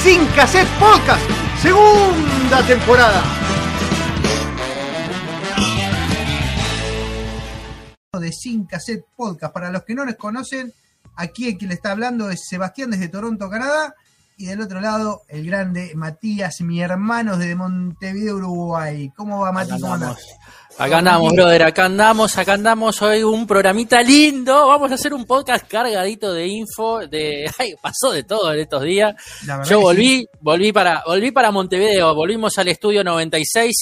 Sin Cassette Podcast, segunda temporada. de Sin Cassette Podcast. Para los que no nos conocen, aquí el que le está hablando es Sebastián desde Toronto, Canadá. Y del otro lado, el grande Matías, mi hermano desde Montevideo, Uruguay. ¿Cómo va, Matías? Acá andamos, brother, acá andamos, acá andamos hoy un programita lindo. Vamos a hacer un podcast cargadito de info, de ay, pasó de todo en estos días. Yo volví, sí. volví para, volví para Montevideo, volvimos al estudio 96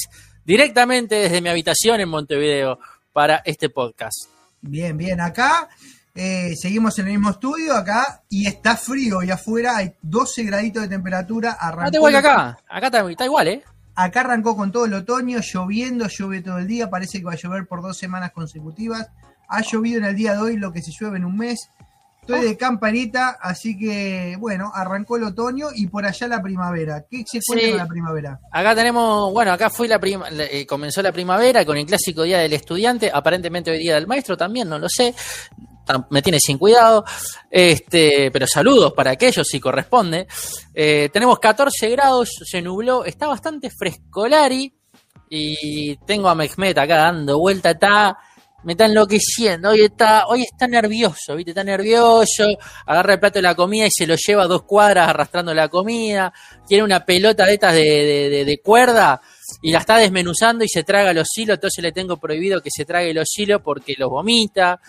directamente desde mi habitación en Montevideo para este podcast. Bien, bien. Acá eh, seguimos en el mismo estudio, acá, y está frío. Y afuera hay 12 graditos de temperatura. Arrancó No te igual que acá, acá está, está igual, ¿eh? Acá arrancó con todo el otoño, lloviendo, llueve todo el día, parece que va a llover por dos semanas consecutivas. Ha llovido en el día de hoy lo que se llueve en un mes. Estoy de campanita, así que bueno, arrancó el otoño y por allá la primavera. ¿Qué se cuenta Sí. con la primavera? Acá tenemos, bueno, acá fue la prima, eh, comenzó la primavera con el clásico día del estudiante, aparentemente hoy día del maestro también, no lo sé, me tiene sin cuidado, este, pero saludos para aquellos si corresponde. Eh, tenemos 14 grados, se nubló, está bastante frescolari y tengo a Mehmet acá dando vuelta, está, me está enloqueciendo, hoy está, hoy está nervioso, viste, está nervioso, agarra el plato de la comida y se lo lleva a dos cuadras arrastrando la comida, tiene una pelota de estas de, de- cuerda y la está desmenuzando y se traga los hilos, entonces le tengo prohibido que se trague los hilos porque los vomita,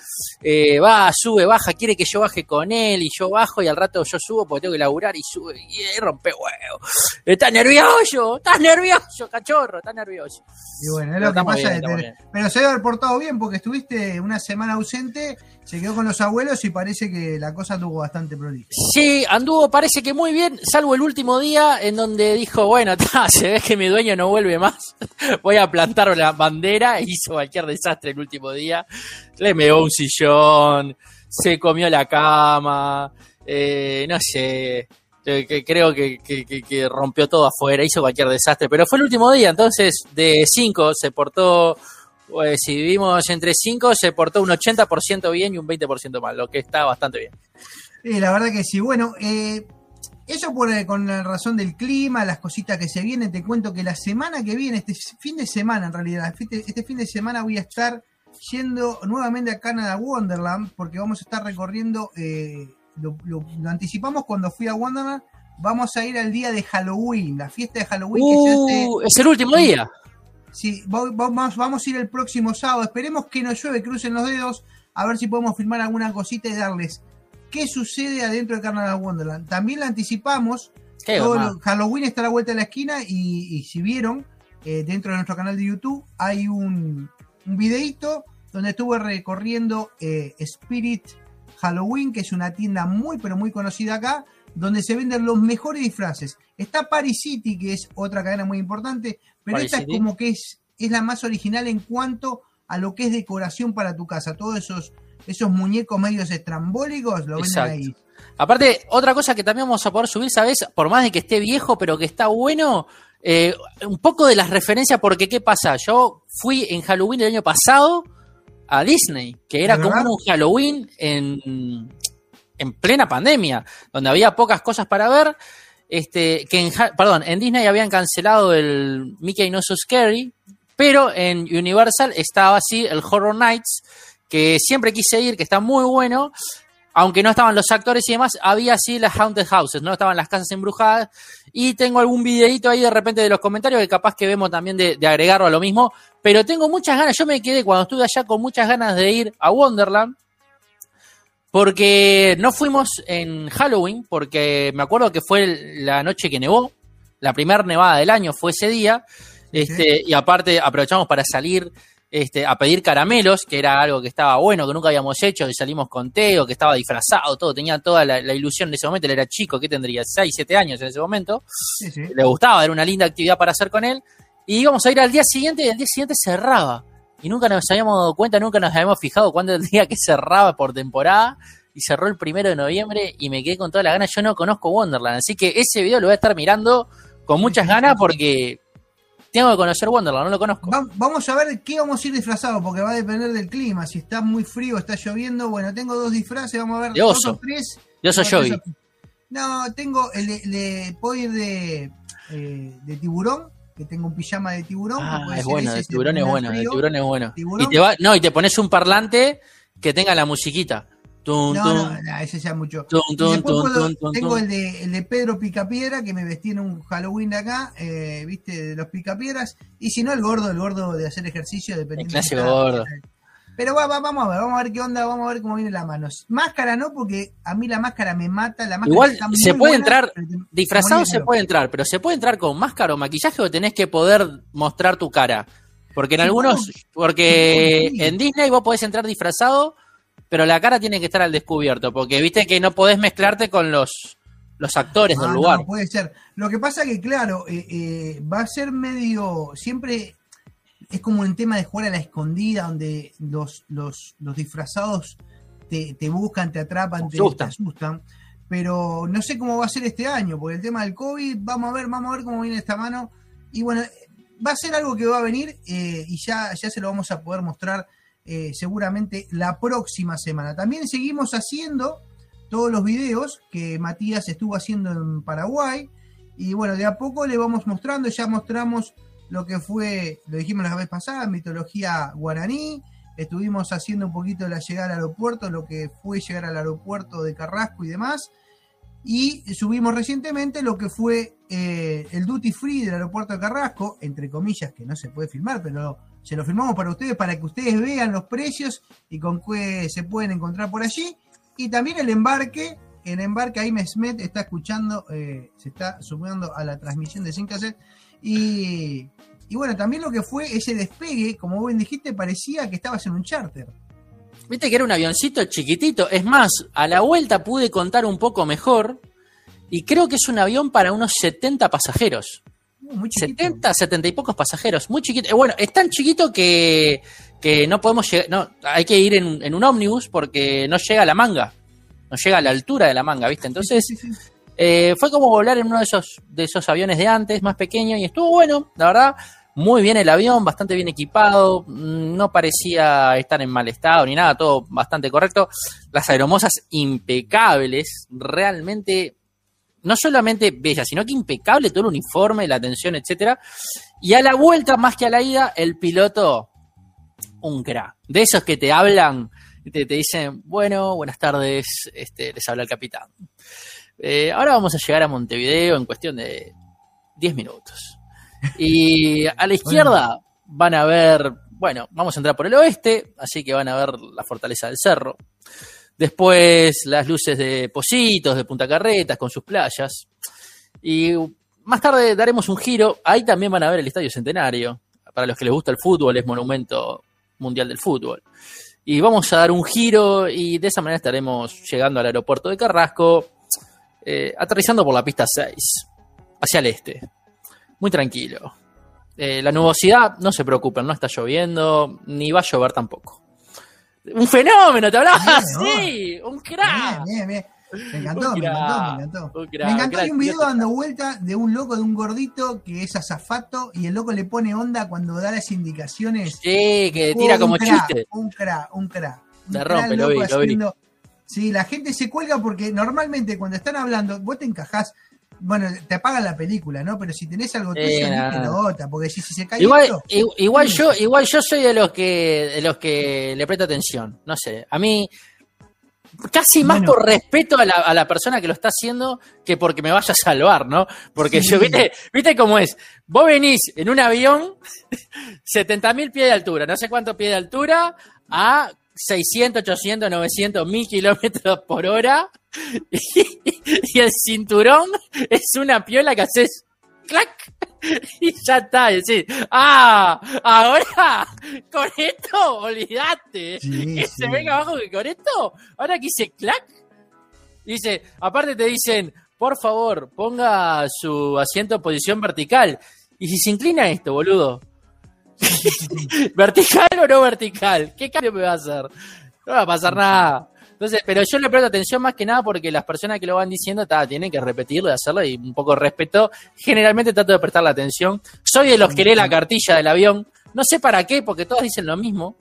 Eh, va, sube, baja, quiere que yo baje con él y yo bajo y al rato yo subo porque tengo que laburar y sube y rompe huevo. Estás nervioso, estás nervioso, cachorro, estás nervioso. Y bueno, es lo que pasa bien, de. Pero se debe haber portado bien porque estuviste una semana ausente, se quedó con los abuelos y parece que la cosa tuvo bastante prolija. Sí, anduvo parece que muy bien, salvo el último día en donde dijo, bueno, ta, se ve que mi dueño no vuelve más, voy a plantar la bandera, hizo cualquier desastre el último día, le meó un sillón, se comió la cama, eh, no sé, eh, creo que, rompió todo afuera, hizo cualquier desastre, pero fue el último día, entonces de 5 se portó, pues, si vivimos entre 5, se portó un 80% bien y un 20% mal, lo que está bastante bien. Sí, la verdad que sí. Bueno, eh, eso por, eh, con la razón del clima, las cositas que se vienen. Te cuento que la semana que viene, este fin de semana en realidad, este, este fin de semana voy a estar yendo nuevamente a Canada Wonderland porque vamos a estar recorriendo, eh, lo, lo- lo anticipamos cuando fui a Wonderland, vamos a ir al día de Halloween, la fiesta de Halloween que se hace... Uh, es el último día. Sí, va- vamos, vamos a ir el próximo sábado. Esperemos que no llueve, crucen los dedos, a ver si podemos filmar alguna cosita y darles qué sucede adentro de Carnaval Wonderland. También la anticipamos. Todo Halloween está a la vuelta de la esquina y, y si vieron, eh, dentro de nuestro canal de YouTube hay un, un videíto donde estuve recorriendo eh, Spirit Halloween, que es una tienda muy pero muy conocida acá, donde se venden los mejores disfraces. Está Paris City, que es otra cadena muy importante, pero Paris esta City. es como que es, es la más original en cuanto a lo que es decoración para tu casa. Todos esos, esos muñecos medios estrambólicos lo venden Exacto. ahí. Aparte, otra cosa que también vamos a poder subir, ¿sabes? Por más de que esté viejo, pero que está bueno, eh, un poco de las referencias, porque ¿qué pasa? Yo fui en Halloween el año pasado a Disney, que era ¿De como un Halloween en, en plena pandemia, donde había pocas cosas para ver. Este, que en, perdón, en Disney habían cancelado el Mickey No So Scary, pero en Universal estaba así el Horror Nights, que siempre quise ir, que está muy bueno, aunque no estaban los actores y demás, había así las haunted houses, ¿no? Estaban las casas embrujadas. Y tengo algún videito ahí de repente de los comentarios que capaz que vemos también de, de agregarlo a lo mismo. Pero tengo muchas ganas, yo me quedé cuando estuve allá con muchas ganas de ir a Wonderland. Porque no fuimos en Halloween, porque me acuerdo que fue la noche que nevó, la primera nevada del año fue ese día. Este, Y aparte aprovechamos para salir este, a pedir caramelos, que era algo que estaba bueno, que nunca habíamos hecho, que salimos con Teo, que estaba disfrazado, todo, tenía toda la, la ilusión en ese momento, él era chico, que tendría 6, 7 años en ese momento, Sí, sí. le gustaba, era una linda actividad para hacer con él, y íbamos a ir al día siguiente y el día siguiente cerraba. Y nunca nos habíamos dado cuenta, nunca nos habíamos fijado cuándo el día que cerraba por temporada. Y cerró el primero de noviembre y me quedé con toda la ganas. Yo no conozco Wonderland, así que ese video lo voy a estar mirando con muchas ganas porque tengo que conocer Wonderland, no lo conozco. Va- vamos a ver qué vamos a ir disfrazados, porque va a depender del clima. Si está muy frío, está lloviendo. Bueno, tengo dos disfraces, vamos a ver. De oso. tres. Yo soy Yogi. No, tengo el de, de- puedo ir de, eh, de tiburón, que tengo un pijama de tiburón. Ah, es bueno, si tiburón es bueno, frío. tiburón es bueno. Tiburón. Y te va, no, y te pones un parlante que tenga la musiquita. No, no, no, ese ya mucho. Y después puedo- tengo el de, el de Pedro Picapiedra, que me vestí en un Halloween de acá, eh, viste, de los Picapiedras. Y si no, el gordo, el gordo de hacer ejercicio, dependiendo. El clásico de gordo. Pero va, va, vamos a ver, vamos a ver qué onda, vamos a ver cómo viene la mano. Máscara no, porque a mí la máscara me mata. La máscara Igual está muy se puede buena, entrar Disfrazado se puede entrar, pero se puede entrar con máscara o maquillaje o tenés que poder mostrar tu cara. Porque en Sí, algunos, porque sí. en Disney vos podés entrar disfrazado, pero la cara tiene que estar al descubierto, porque viste que no podés mezclarte con los, los actores Ah, del no, lugar. puede ser. Lo que pasa que, claro, eh, eh, va a ser medio. Siempre es como un tema de jugar a la escondida, donde los, los, los disfrazados te, te buscan, te atrapan, te, Asustan. te asustan. Pero no sé cómo va a ser este año, porque el tema del COVID, vamos a ver, vamos a ver cómo viene esta mano. Y bueno, va a ser algo que va a venir eh, y ya, ya se lo vamos a poder mostrar eh, seguramente la próxima semana. También seguimos haciendo todos los videos que Matías estuvo haciendo en Paraguay. Y bueno, de a poco le vamos mostrando, ya mostramos lo que fue, lo dijimos la vez pasada, mitología guaraní. Estuvimos haciendo un poquito la llegada al aeropuerto, lo que fue llegar al aeropuerto de Carrasco y demás. Y subimos recientemente lo que fue eh, el duty free del aeropuerto de Carrasco, entre comillas, que no se puede filmar, pero se lo filmamos para ustedes, para que ustedes vean los precios y con qué se pueden encontrar por allí. Y también el embarque, el embarque ahí Mesmet está escuchando, eh, se está sumando a la transmisión de Sin Cassette. Y, y bueno, también lo que fue ese despegue, como bien dijiste, parecía que estabas en un charter. Viste que era un avioncito chiquitito. Es más, a la vuelta pude contar un poco mejor. Y creo que es un avión para unos 70 pasajeros. Muy chiquito. 70, 70 y pocos pasajeros. Muy chiquito. Eh, Bueno, es tan chiquito que, que no podemos llegar. No, hay que ir en, en un ómnibus porque no llega a la manga. No llega a la altura de la manga, ¿viste? Entonces, Sí, sí, sí. eh, fue como volar en uno de esos, de esos aviones de antes, más pequeño, y estuvo bueno, la verdad. Muy bien el avión, bastante bien equipado, mm, no parecía estar en mal estado ni nada, todo bastante correcto. Las aeromosas impecables, realmente, no solamente bellas, sino que impecable todo el uniforme, la atención, etcétera. Y a la vuelta, más que a la ida, el piloto, un cra. De esos que te hablan, te, te dicen, bueno, buenas tardes, este, les habla el capitán. Eh, ahora vamos a llegar a Montevideo en cuestión de 10 minutos. Y a la izquierda van a ver, bueno, vamos a entrar por el oeste, así que van a ver la fortaleza del cerro. Después las luces de Positos, de Punta Carretas, con sus playas. Y más tarde daremos un giro. Ahí también van a ver el Estadio Centenario. Para los que les gusta el fútbol, es monumento mundial del fútbol. Y vamos a dar un giro y de esa manera estaremos llegando al aeropuerto de Carrasco, eh, aterrizando por la pista 6, hacia el este. Muy tranquilo. Eh, la nubosidad, no se preocupen, no está lloviendo, ni va a llover tampoco. Un fenómeno, te hablaba así, un crack. Bien, bien, bien. Me encantó, me encantó, me encantó. Me encantó hay un video dando vuelta de un loco, de un gordito que es azafato y el loco le pone onda cuando da las indicaciones. Sí, que tira como chiste. Un cra, un cra. Cra rompe, lo vi, lo vi. Sí, la gente se cuelga porque normalmente cuando están hablando, vos te encajás, bueno, te apagan la película, ¿no? Pero si tenés algo tuyo, Eh, ni nada. pelota, porque si, si se cae Igual, esto, igual yo, igual yo soy de los que, de los que le presto atención. No sé, a mí casi más Bueno. por respeto a la, a la persona que lo está haciendo que porque me vaya a salvar, ¿no? Porque Sí. yo, viste, viste cómo es. Vos venís en un avión, 70.000 pies de altura, no sé cuántos pies de altura, a 600, 800, 900, 1000 kilómetros por hora, y, y el cinturón es una piola que haces clac y ya está, y decís, ah, ahora con esto, olvidate. Sí, que sí. se venga abajo que con esto, ahora que hice clac. Dice, aparte te dicen, por favor, ponga su asiento en posición vertical. Y si se inclina esto, boludo, ¿vertical o no vertical? ¿Qué cambio me va a hacer? No va a pasar nada. Entonces, pero yo le presto atención más que nada porque las personas que lo van diciendo ta, tienen que repetirlo y hacerlo y un poco de respeto. Generalmente trato de prestar la atención. Soy de los que lee la cartilla del avión. No sé para qué, porque todos dicen lo mismo,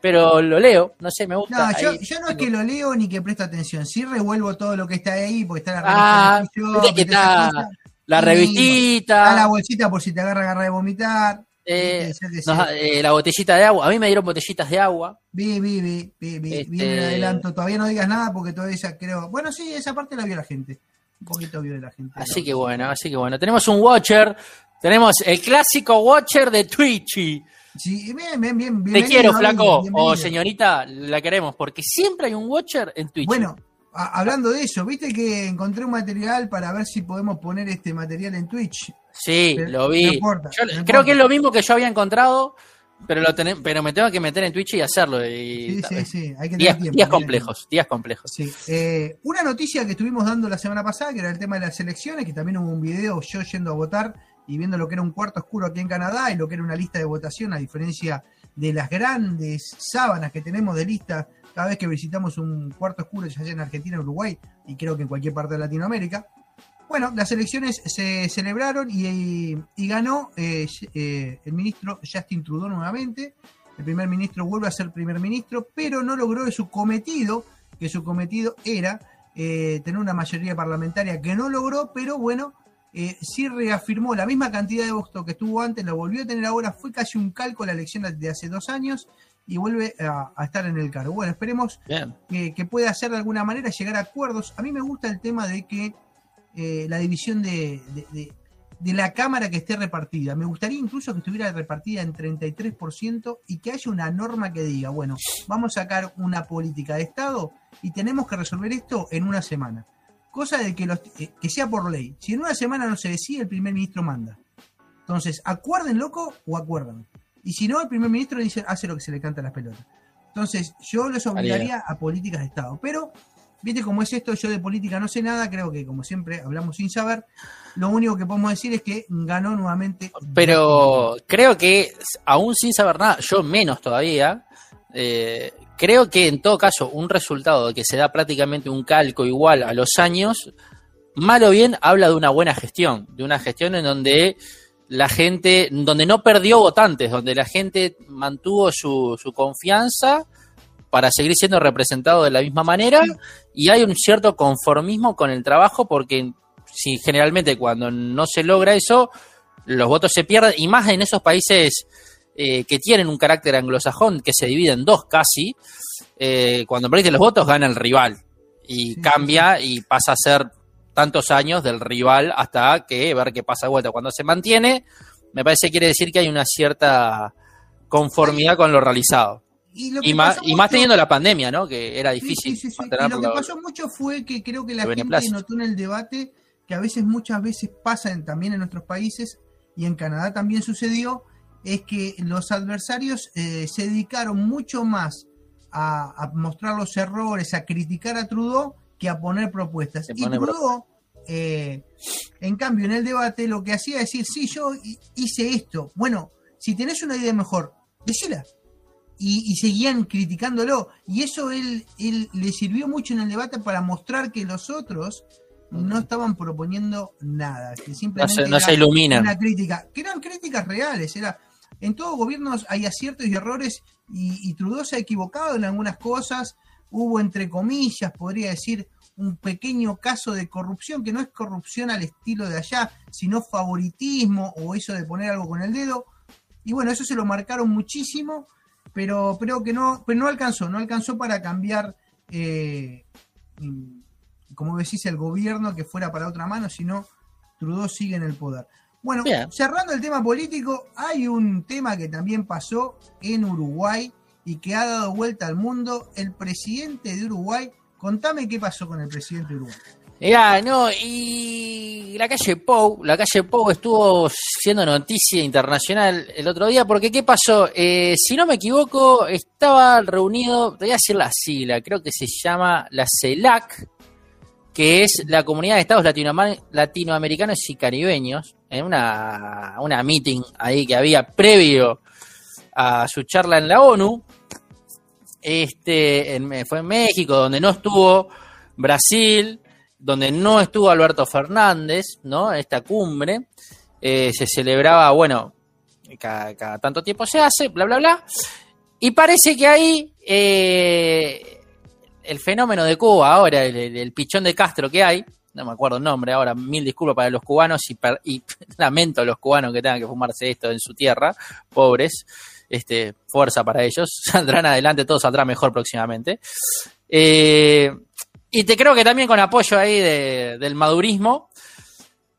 pero lo leo. No sé, me gusta. No, yo, Ahí yo no es que lo leo ni que presto atención. Sí revuelvo todo lo que está ahí, porque está la Ah, revista que está está cosa. La revistita. Está la bolsita por si te agarra agarra de vomitar. Eh, nos- eh, la botellita de agua. A mí me dieron botellitas de agua. Vi, vi, vi, vi, vi, Este- vi en el adelanto. Todavía no digas nada porque todavía esa creo. Bueno, sí, esa parte la vio la gente. Un poquito vio la gente. Así que bueno, así que bueno. Tenemos un Watcher. Tenemos el clásico Watcher de Twitchy. Sí, bien, bien, bien. Te quiero, flaco. O bienvenido. señorita, la queremos. Porque siempre hay un Watcher en Twitch. Bueno, hablando de eso, viste que encontré un material para ver si podemos poner este material en Twitch. Sí, lo vi. no importa, Yo creo importa. que es lo mismo que yo había encontrado, pero lo pero me tengo que meter en Twitch y hacerlo. Y, Sí, sí, sí. Hay que tener días, tiempo. complejos, días complejos. Sí, eh, una noticia que estuvimos dando la semana pasada, que era el tema de las elecciones, que también hubo un video yo yendo a votar y viendo lo que era un cuarto oscuro aquí en Canadá y lo que era una lista de votación, a diferencia de las grandes sábanas que tenemos de lista cada vez que visitamos un cuarto oscuro, ya sea en Argentina, Uruguay y creo que en cualquier parte de Latinoamérica. Bueno, las elecciones se celebraron y, y ganó eh, eh, el ministro Justin Trudeau nuevamente. El primer ministro vuelve a ser primer ministro, pero no logró su cometido, que su cometido era eh, tener una mayoría parlamentaria que no logró, pero bueno, sí reafirmó la misma cantidad de votos que tuvo antes, la volvió a tener ahora, fue casi un calco la elección de hace dos años y vuelve a, a estar en el cargo. Bueno, esperemos que, que pueda hacer de alguna manera llegar a acuerdos. A mí me gusta el tema de que eh, la división de, de- de- de la Cámara que esté repartida. Me gustaría incluso que estuviera repartida en 33% y que haya una norma que diga, bueno, vamos a sacar una política de Estado y tenemos que resolver esto en una semana. Cosa de que, los, eh, que sea por ley. Si en una semana no se decide, el primer ministro manda. Entonces, acuerden loco o acuerdan. Y si no, el primer ministro dice, hace lo que se le canta a las pelotas. Entonces, yo los obligaría a políticas de Estado. Pero, viste cómo es esto, yo de política no sé nada, creo que como siempre hablamos sin saber. Lo único que podemos decir es que ganó nuevamente. Pero creo que, aún sin saber nada, yo menos todavía, eh, creo que en todo caso un resultado que se da prácticamente un calco igual a los años, mal o bien habla de una buena gestión, de una gestión en donde la gente, donde no perdió votantes, donde la gente mantuvo su, su confianza para seguir siendo representado de la misma manera y hay un cierto conformismo con el trabajo porque si generalmente cuando no se logra eso, los votos se pierden y más en esos países eh, que tienen un carácter anglosajón que se divide en dos casi, eh, cuando perdiste los votos gana el rival y Sí, cambia y pasa a ser tantos años del rival hasta que ver qué pasa de vuelta. Cuando se mantiene, me parece que quiere decir que hay una cierta conformidad con lo realizado. Y, lo Y que más, y más teniendo la pandemia, ¿no? Que era difícil sí, sí, sí. Y lo que pasó mucho fue que creo que la gente beneplácito. notó en el debate que a veces, muchas veces pasa en- también en nuestros países y en Canadá también sucedió, es que los adversarios eh, se dedicaron mucho más a, a mostrar los errores, a criticar a Trudeau, que a poner propuestas. Se Y pone Trudeau, eh, en cambio, en el debate lo que hacía es decir, sí, yo hi- hice esto. Bueno, si tenés una idea mejor, decila y, y seguían criticándolo. Y eso él, él le sirvió mucho en el debate para mostrar que los otros no estaban proponiendo nada, que no simplemente se, no se iluminan. una crítica, que eran críticas reales, era en todos gobiernos hay aciertos y errores y, y Trudeau se ha equivocado en algunas cosas, hubo entre comillas, podría decir, un pequeño caso de corrupción, que no es corrupción al estilo de allá, sino favoritismo o eso de poner algo con el dedo. Y bueno, eso se lo marcaron muchísimo, pero creo que no, pero no alcanzó, no alcanzó para cambiar, eh, como decís, el gobierno que fuera para otra mano, sino Trudeau sigue en el poder. Bueno, cerrando el tema político, hay un tema que también pasó en Uruguay y que ha dado vuelta al mundo. El presidente de Uruguay, contame qué pasó con el presidente de Uruguay. Mirá, no, y la calle Pou, la calle Pou estuvo siendo noticia internacional el otro día, porque ¿qué pasó? Eh, si no me equivoco, estaba reunido, te voy a decir la sigla, creo que se llama la CELAC, que es la Comunidad de Estados Latinoamericanos y Caribeños, en una, una meeting ahí que había previo a su charla en la ONU. Este, fue en México, donde no estuvo Brasil, donde no estuvo Alberto Fernández, ¿no? Esta cumbre. Eh, se celebraba, bueno, cada, tanto tiempo se hace, bla, bla, bla. Y parece que ahí eh, el fenómeno de Cuba, ahora, el, pichón de Castro que hay, no me acuerdo el nombre ahora, mil disculpas para los cubanos y, lamento a los cubanos que tengan que fumarse esto en su tierra, pobres, este, fuerza para ellos, saldrán adelante, todo saldrá mejor próximamente. Eh, y te creo que también con apoyo ahí del madurismo,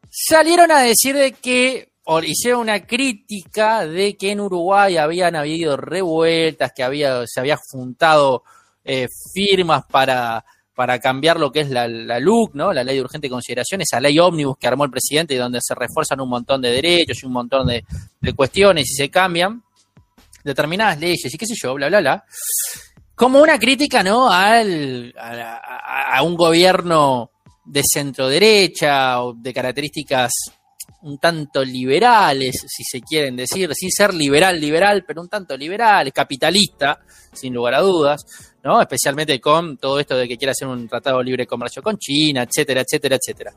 salieron a decir de que, o hicieron una crítica de que en Uruguay habían habido revueltas, que había, se había juntado eh, firmas para, para cambiar lo que es la, la LUC, ¿no? La ley de urgente consideración, esa ley ómnibus que armó el presidente y donde se refuerzan un montón de derechos y un montón de, cuestiones y se cambian determinadas leyes y qué sé yo, bla, bla, bla. Como una crítica, ¿no? Al, a, un gobierno de centro derecha o de características un tanto liberales, si se quieren decir, sin ser liberal, liberal, pero un tanto liberal, capitalista, sin lugar a dudas, ¿no? Especialmente con todo esto de que quiere hacer un tratado de libre comercio con China, etcétera, etcétera, etcétera.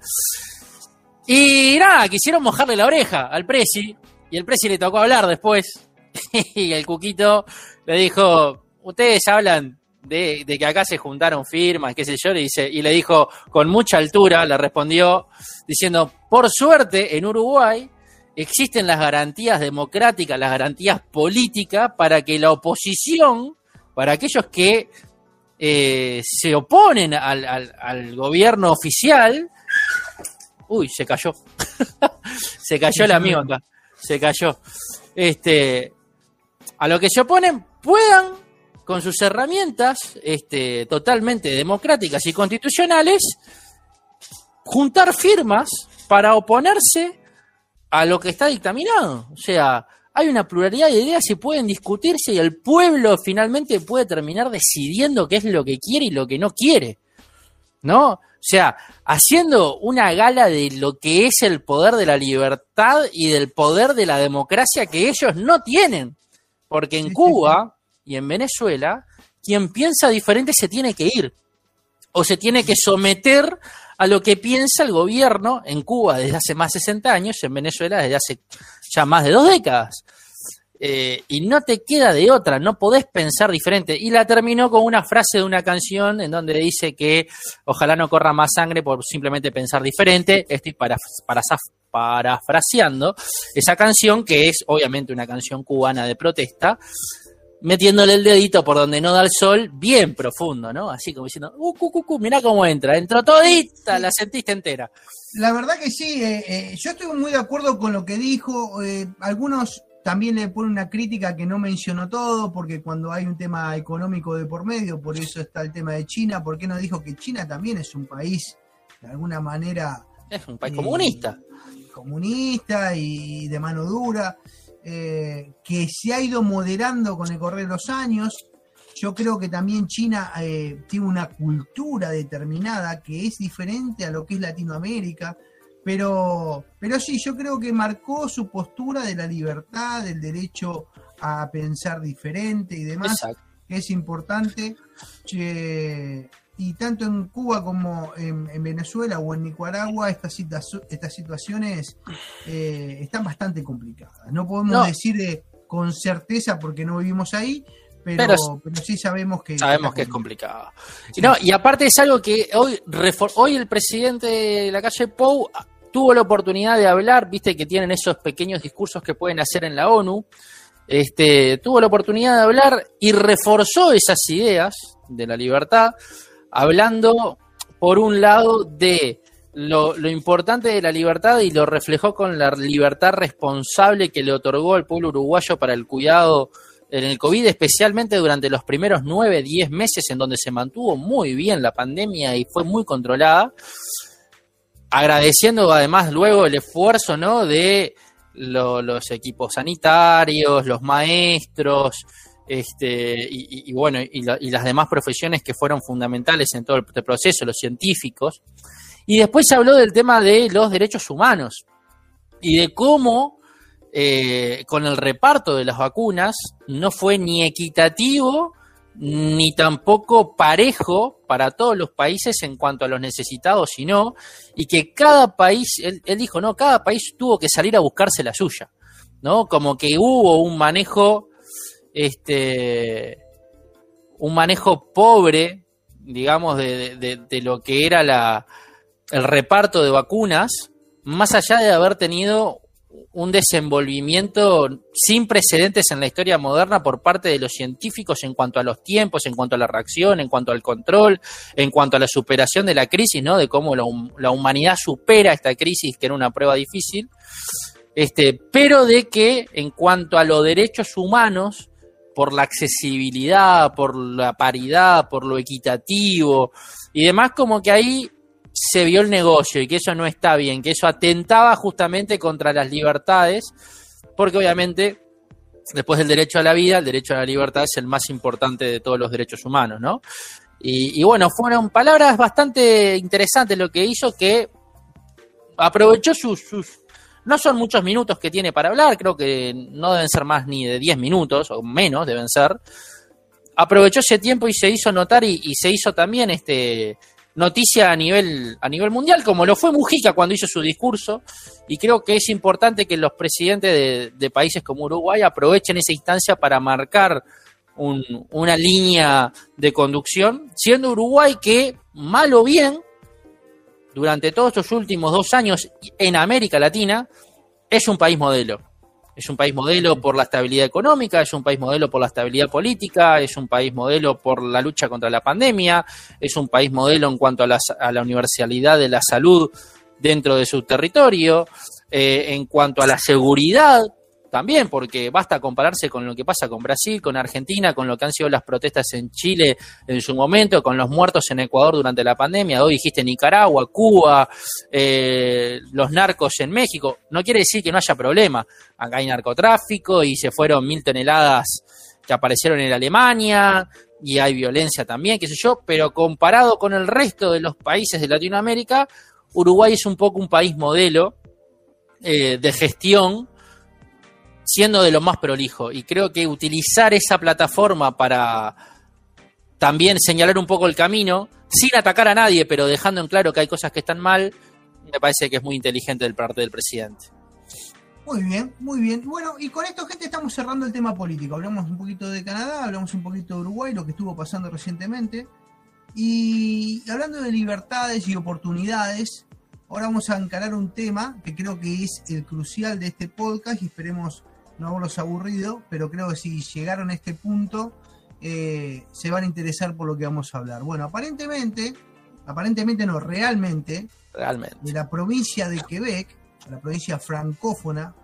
Y nada, quisieron mojarle la oreja al Prezi, y el Prezi le tocó hablar después, y el Cuquito le dijo, ustedes hablan de, que acá se juntaron firmas, qué sé yo, y le dijo con mucha altura, le respondió diciendo, por suerte en Uruguay existen las garantías democráticas, las garantías políticas para que la oposición, para aquellos que eh, se oponen al, gobierno oficial, uy, se cayó, se cayó el amigo se cayó, este, a lo que se oponen puedan con sus herramientas este, totalmente democráticas y constitucionales, juntar firmas para oponerse a lo que está dictaminado. O sea, hay una pluralidad de ideas y pueden discutirse y el pueblo finalmente puede terminar decidiendo qué es lo que quiere y lo que no quiere. ¿No? O sea, haciendo una gala de lo que es el poder de la libertad y del poder de la democracia que ellos no tienen. Porque en Cuba, y en Venezuela, quien piensa diferente se tiene que ir o se tiene que someter a lo que piensa el gobierno en Cuba desde hace más de 60 años, en Venezuela desde hace ya más de dos décadas. Eh, y no te queda de otra, no podés pensar diferente. Y la terminó con una frase de una canción en donde dice que ojalá no corra más sangre por simplemente pensar diferente. Estoy para, para, parafraseando esa canción, que es obviamente una canción cubana de protesta, metiéndole el dedito por donde no da el sol, bien profundo, ¿no? Así como diciendo, uh, cu, cu, cu, mirá cómo entra, entró todita, la sentiste entera. La verdad que sí, eh, eh, yo estoy muy de acuerdo con lo que dijo, eh, algunos también le ponen una crítica que no mencionó todo, porque cuando hay un tema económico de por medio, por eso está el tema de China, ¿por qué no dijo que China también es un país, de alguna manera... Es un país comunista. Comunista y de mano dura. Eh, que se ha ido moderando con el correr de los años. Yo creo que también China eh, tiene una cultura determinada que es diferente a lo que es Latinoamérica, pero, pero sí, yo creo que marcó su postura de la libertad, del derecho a pensar diferente y demás, es importante y tanto en Cuba como en, Venezuela o en Nicaragua estas, estas situaciones eh, están bastante complicadas. No podemos decir con certeza porque no vivimos ahí, pero, sí sabemos que... Sabemos que es complicado. Y, no, y aparte es algo que hoy, hoy el presidente de la calle Pou tuvo la oportunidad de hablar, viste que tienen esos pequeños discursos que pueden hacer en la ONU, este, tuvo la oportunidad de hablar y reforzó esas ideas de la libertad, hablando, por un lado, de lo, importante de la libertad y lo reflejó con la libertad responsable que le otorgó al pueblo uruguayo para el cuidado en el COVID, especialmente durante los primeros nueve, diez meses en donde se mantuvo muy bien la pandemia y fue muy controlada. agradeciendo además luego el esfuerzo ¿no? de los equipos sanitarios, los maestros, este, y, bueno, y, las demás profesiones que fueron fundamentales en todo el este proceso, los científicos. Y después se habló del tema de los derechos humanos y de cómo eh, con el reparto de las vacunas no fue ni equitativo ni tampoco parejo para todos los países en cuanto a los necesitados, sino, y que cada país, él, dijo, no, cada país tuvo que salir a buscarse la suya, ¿no? Como que hubo un manejo, este, un manejo pobre, digamos, de, de lo que era la, el reparto de vacunas, más allá de haber tenido un desenvolvimiento sin precedentes en la historia moderna por parte de los científicos en cuanto a los tiempos, en cuanto a la reacción, en cuanto al control, en cuanto a la superación de la crisis, ¿no? De cómo la, humanidad supera esta crisis, que era una prueba difícil. Este, pero de que en cuanto a los derechos humanos, por la accesibilidad, por la paridad, por lo equitativo y demás, como que ahí se vio el negocio y que eso no está bien, que eso atentaba justamente contra las libertades, porque obviamente después del derecho a la vida, el derecho a la libertad es el más importante de todos los derechos humanos, ¿no? Y, bueno, fueron palabras bastante interesantes lo que hizo, que aprovechó sus, sus, no son muchos minutos que tiene para hablar, creo que no deben ser más ni de 10 minutos, o menos deben ser. Aprovechó ese tiempo y se hizo notar y, y se hizo también este noticia a nivel, a nivel mundial, como lo fue Mujica cuando hizo su discurso, y creo que es importante que los presidentes de, países como Uruguay aprovechen esa instancia para marcar una línea de conducción, siendo Uruguay que, mal o bien, durante todos estos últimos dos años en América Latina, es un país modelo. Es un país modelo por la estabilidad económica, es un país modelo por la estabilidad política, es un país modelo por la lucha contra la pandemia, es un país modelo en cuanto a la, universalidad de la salud dentro de su territorio, eh, en cuanto a la seguridad también, porque basta compararse con lo que pasa con Brasil, con Argentina, con lo que han sido las protestas en Chile en su momento, con los muertos en Ecuador durante la pandemia, hoy dijiste Nicaragua, Cuba, eh, los narcos en México, no quiere decir que no haya problema, acá hay narcotráfico y se fueron mil toneladas que aparecieron en Alemania, y hay violencia también, qué sé yo, pero comparado con el resto de los países de Latinoamérica, Uruguay es un poco un país modelo eh, de gestión siendo de lo más prolijo. Y creo que utilizar esa plataforma para también señalar un poco el camino, sin atacar a nadie, pero dejando en claro que hay cosas que están mal, me parece que es muy inteligente del parte del presidente. Muy bien, muy bien. Bueno, y con esto, gente, estamos cerrando el tema político. Hablamos un poquito de Canadá, hablamos un poquito de Uruguay, lo que estuvo pasando recientemente. Y hablando de libertades y oportunidades, ahora vamos a encarar un tema que creo que es el crucial de este podcast y esperemos no haberlos aburrido, pero creo que si llegaron a este punto eh, se van a interesar por lo que vamos a hablar. Bueno, aparentemente, aparentemente no, realmente, realmente. de la provincia de Quebec, la provincia francófona,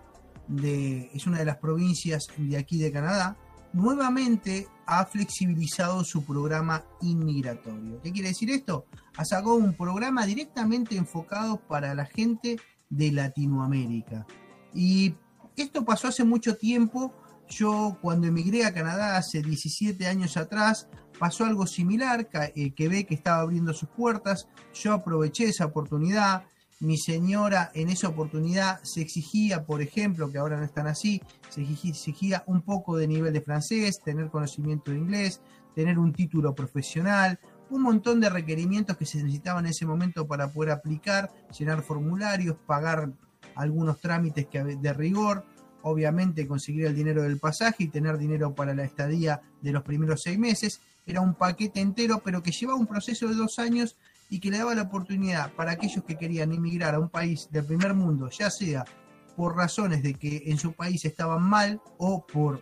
de, es una de las provincias de aquí de Canadá, nuevamente ha flexibilizado su programa inmigratorio. ¿Qué quiere decir esto? Ha sacado un programa directamente enfocado para la gente de Latinoamérica. Y esto pasó hace mucho tiempo. Yo cuando emigré a Canadá hace 17 años atrás, pasó algo similar, eh, que ve que estaba abriendo sus puertas, yo aproveché esa oportunidad, mi señora en esa oportunidad se exigía, por ejemplo, que ahora no están así, se exigía un poco de nivel de francés, tener conocimiento de inglés, tener un título profesional, un montón de requerimientos que se necesitaban en ese momento para poder aplicar, llenar formularios, pagar algunos trámites que de rigor, obviamente conseguir el dinero del pasaje y tener dinero para la estadía de los primeros seis meses. Era un paquete entero, pero que llevaba un proceso de dos años y que le daba la oportunidad para aquellos que querían emigrar a un país del primer mundo, ya sea por razones de que en su país estaban mal o por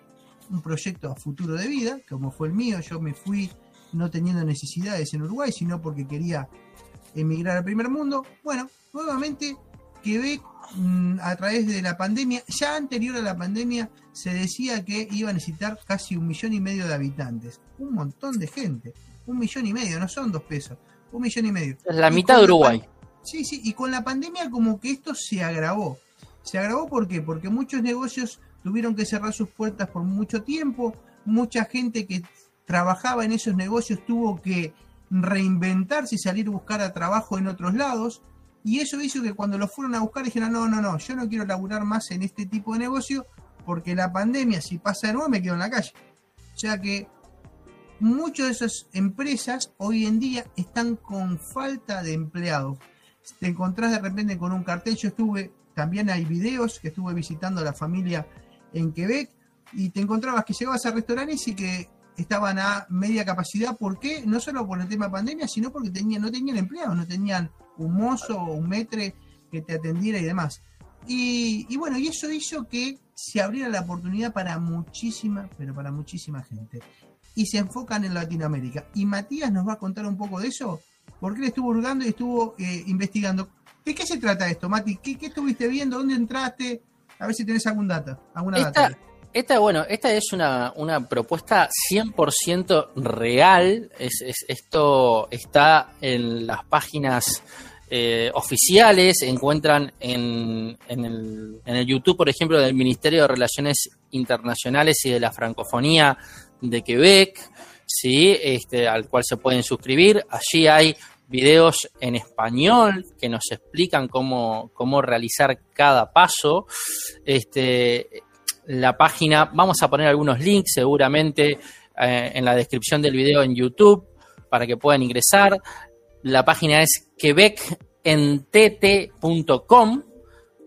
un proyecto a futuro de vida, como fue el mío, yo me fui no teniendo necesidades en Uruguay, sino porque quería emigrar al primer mundo. Bueno, nuevamente Quebec mm, a través de la pandemia, ya anterior a la pandemia, se decía que iba a necesitar casi un millón y medio de habitantes. Un montón de gente. Un millón y medio, no son dos pesos. Un millón y medio. La mitad de Uruguay. Sí, sí, y con la pandemia como que esto se agravó. Se agravó ¿por qué? Porque muchos negocios tuvieron que cerrar sus puertas por mucho tiempo, mucha gente que trabajaba en esos negocios tuvo que reinventarse y salir a buscar a trabajo en otros lados. Y eso hizo que cuando lo fueron a buscar dijeron, no, no, no, yo no quiero laburar más en este tipo de negocio porque la pandemia, si pasa de nuevo, me quedo en la calle. O sea que muchas de esas empresas hoy en día están con falta de empleados. Te encontrás de repente con un cartel, yo estuve, también hay videos que estuve visitando a la familia en Quebec y te encontrabas que llegabas a restaurantes y que estaban a media capacidad. ¿Por qué? No solo por el tema pandemia, sino porque tenían, no tenían empleados, no tenían un mozo o un metre que te atendiera y demás. Y, bueno, y eso hizo que se abriera la oportunidad para muchísima, pero para muchísima gente. Y se enfocan en Latinoamérica. Y Matías nos va a contar un poco de eso, porque él estuvo hurgando y estuvo eh, investigando. ¿De qué se trata esto, Mati? ¿Qué, estuviste viendo? ¿Dónde entraste? A ver si tenés algún data, alguna data. Esta, bueno, esta es una, una propuesta 100% real. Es, esto está en las páginas eh, oficiales. Encuentran en, en, el, YouTube, por ejemplo, del Ministerio de Relaciones Internacionales y de la Francofonía de Quebec, ¿sí? este, al cual se pueden suscribir. Allí hay videos en español que nos explican cómo, cómo realizar cada paso. Este, la página, vamos a poner algunos links seguramente eh, en la descripción del video en YouTube para que puedan ingresar. La página es quebecentete.com,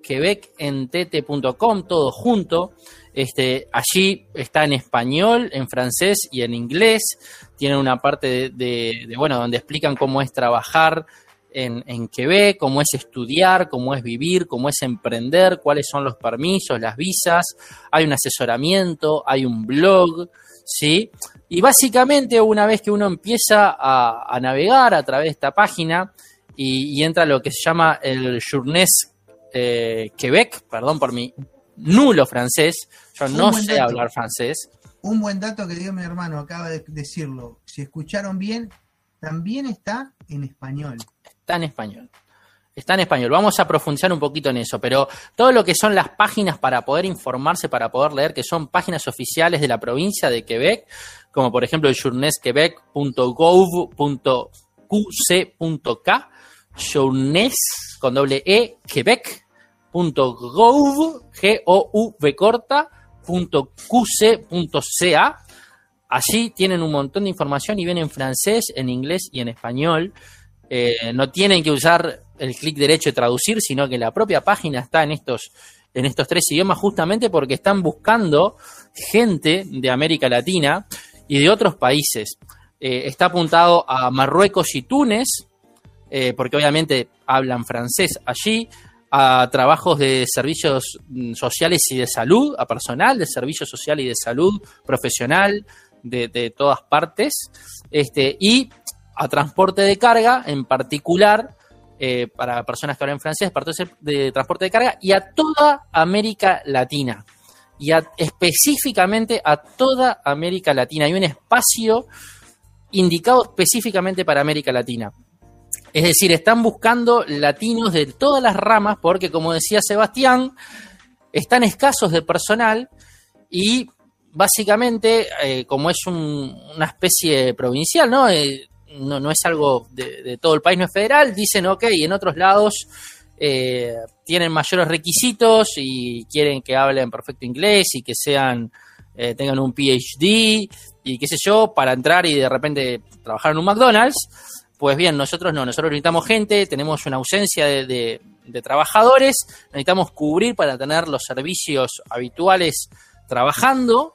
quebecentete.com, todo junto. Este, allí está en español, en francés y en inglés. Tienen una parte de, bueno, donde explican cómo es trabajar en, en, Quebec, cómo es estudiar, cómo es vivir, cómo es emprender, cuáles son los permisos, las visas, hay un asesoramiento, hay un blog, ¿sí? Y básicamente una vez que uno empieza a, navegar a través de esta página y, entra lo que se llama el Journées eh, Quebec, perdón por mi nulo francés, yo no sé hablar francés. Un buen dato que dio mi hermano, acaba de decirlo, si escucharon bien, también está en español está en español. Está en español. Vamos a profundizar un poquito en eso, pero todo lo que son las páginas para poder informarse, para poder leer, que son páginas oficiales de la provincia de Quebec, como por ejemplo el journesquebec.gouv.qc.k, journes con doble E, quebec.gouv, G-O-U-V corta, .qc.ca. Allí tienen un montón de información y viene en francés, en inglés y en español. Eh, no tienen que usar el clic derecho de traducir, sino que la propia página está en estos, en estos tres idiomas justamente porque están buscando gente de América Latina y de otros países. Eh, está apuntado a Marruecos y Túnez, eh, porque obviamente hablan francés allí, a trabajos de servicios mm, sociales y de salud, a personal de servicios social y de salud profesional de, de todas partes, este, y a transporte de carga, en particular eh, para personas que hablan francés, de transporte de carga, y a toda América Latina. Y específicamente a toda América Latina. Hay un espacio indicado específicamente para América Latina. Es decir, están buscando latinos de todas las ramas porque, como decía Sebastián, están escasos de personal y básicamente, eh, como es una especie provincial, ¿no? Eh, no, no es algo de, todo el país, no es federal, dicen, ok, en otros lados eh, tienen mayores requisitos y quieren que hablen perfecto inglés y que sean, eh, tengan un PhD y qué sé yo, para entrar y de repente trabajar en un McDonald's. Pues bien, nosotros no, nosotros necesitamos gente, tenemos una ausencia de, de trabajadores, necesitamos cubrir para tener los servicios habituales trabajando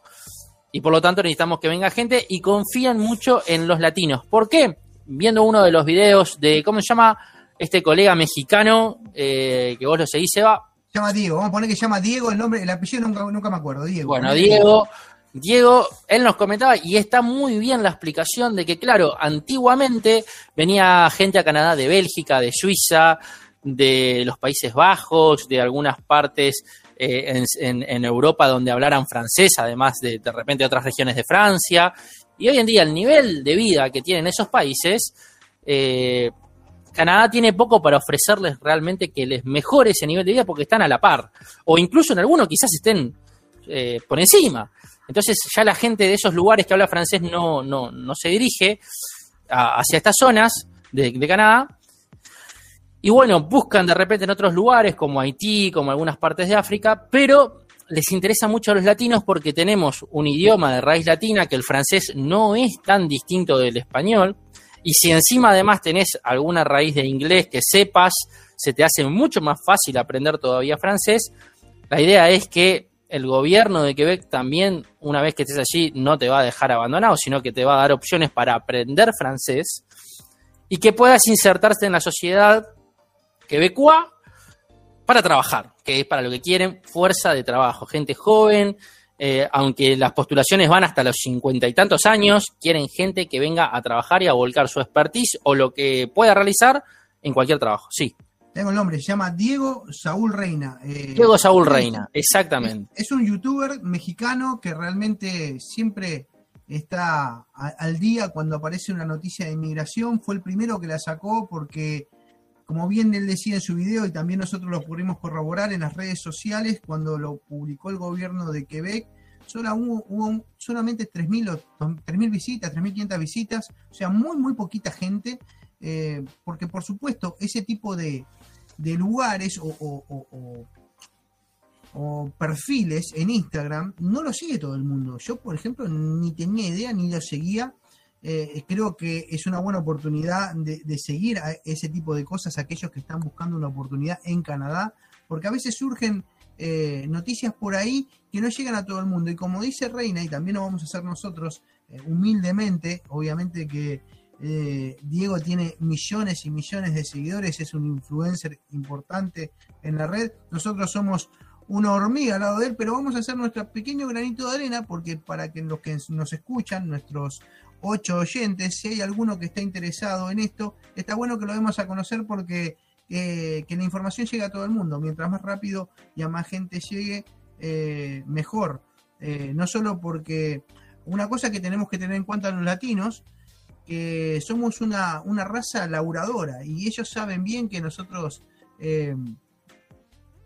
y por lo tanto necesitamos que venga gente y confían mucho en los latinos. ¿Por qué? Viendo uno de los videos de, ¿cómo se llama? Este colega mexicano eh, que vos lo seguís, Seba. Se llama Diego, vamos a poner que se llama Diego, el nombre, el apellido nunca, nunca me acuerdo, Diego. Bueno, Diego, Diego, él nos comentaba, y está muy bien la explicación de que, claro, antiguamente venía gente a Canadá de Bélgica, de Suiza, de los Países Bajos, de algunas partes eh, en, Europa donde hablaran francés, además de de repente otras regiones de Francia. Y hoy en día el nivel de vida que tienen esos países, eh, Canadá tiene poco para ofrecerles realmente que les mejore ese nivel de vida porque están a la par. O incluso en algunos quizás estén eh, por encima. Entonces ya la gente de esos lugares que habla francés no, no, no se dirige hacia estas zonas de, de Canadá. Y bueno, buscan de repente en otros lugares como Haití, como algunas partes de África, pero les interesa mucho a los latinos porque tenemos un idioma de raíz latina que el francés no es tan distinto del español. Y si encima además tenés alguna raíz de inglés que sepas, se te hace mucho más fácil aprender todavía francés. La idea es que el gobierno de Quebec también, una vez que estés allí, no te va a dejar abandonado, sino que te va a dar opciones para aprender francés y que puedas insertarse en la sociedad quebecois para trabajar, que es para lo que quieren, fuerza de trabajo, gente joven, eh, aunque las postulaciones van hasta los cincuenta y tantos años, quieren gente que venga a trabajar y a volcar su expertise o lo que pueda realizar en cualquier trabajo, sí. Tengo el nombre, se llama Diego Saúl Reina. Eh, Diego Saúl Reina, exactamente. Es, un youtuber mexicano que realmente siempre está al día cuando aparece una noticia de inmigración. Fue el primero que la sacó porque, como bien él decía en su video, y también nosotros lo pudimos corroborar en las redes sociales, cuando lo publicó el gobierno de Quebec, solo hubo, solamente 3.000 visitas, 3.500 visitas, o sea, muy, muy poquita gente. Eh, porque por supuesto ese tipo de, de lugares o, perfiles en Instagram no lo sigue todo el mundo. Yo, por ejemplo, ni tenía idea ni lo seguía. Eh, creo que es una buena oportunidad de, seguir ese tipo de cosas aquellos que están buscando una oportunidad en Canadá, porque a veces surgen eh, noticias por ahí que no llegan a todo el mundo. Y como dice Reina, y también lo vamos a hacer nosotros eh, humildemente, obviamente que Diego tiene millones y millones de seguidores, es un influencer importante en la red. Nosotros somos una hormiga al lado de él, pero vamos a hacer nuestro pequeño granito de arena porque para que los que nos escuchan, nuestros ocho oyentes, si hay alguno que está interesado en esto, está bueno que lo demos a conocer porque eh, que la información llegue a todo el mundo. Mientras más rápido y a más gente llegue, eh, mejor. no solo porque una cosa que tenemos que tener en cuenta los latinos, que somos una, raza laburadora y ellos saben bien que nosotros eh,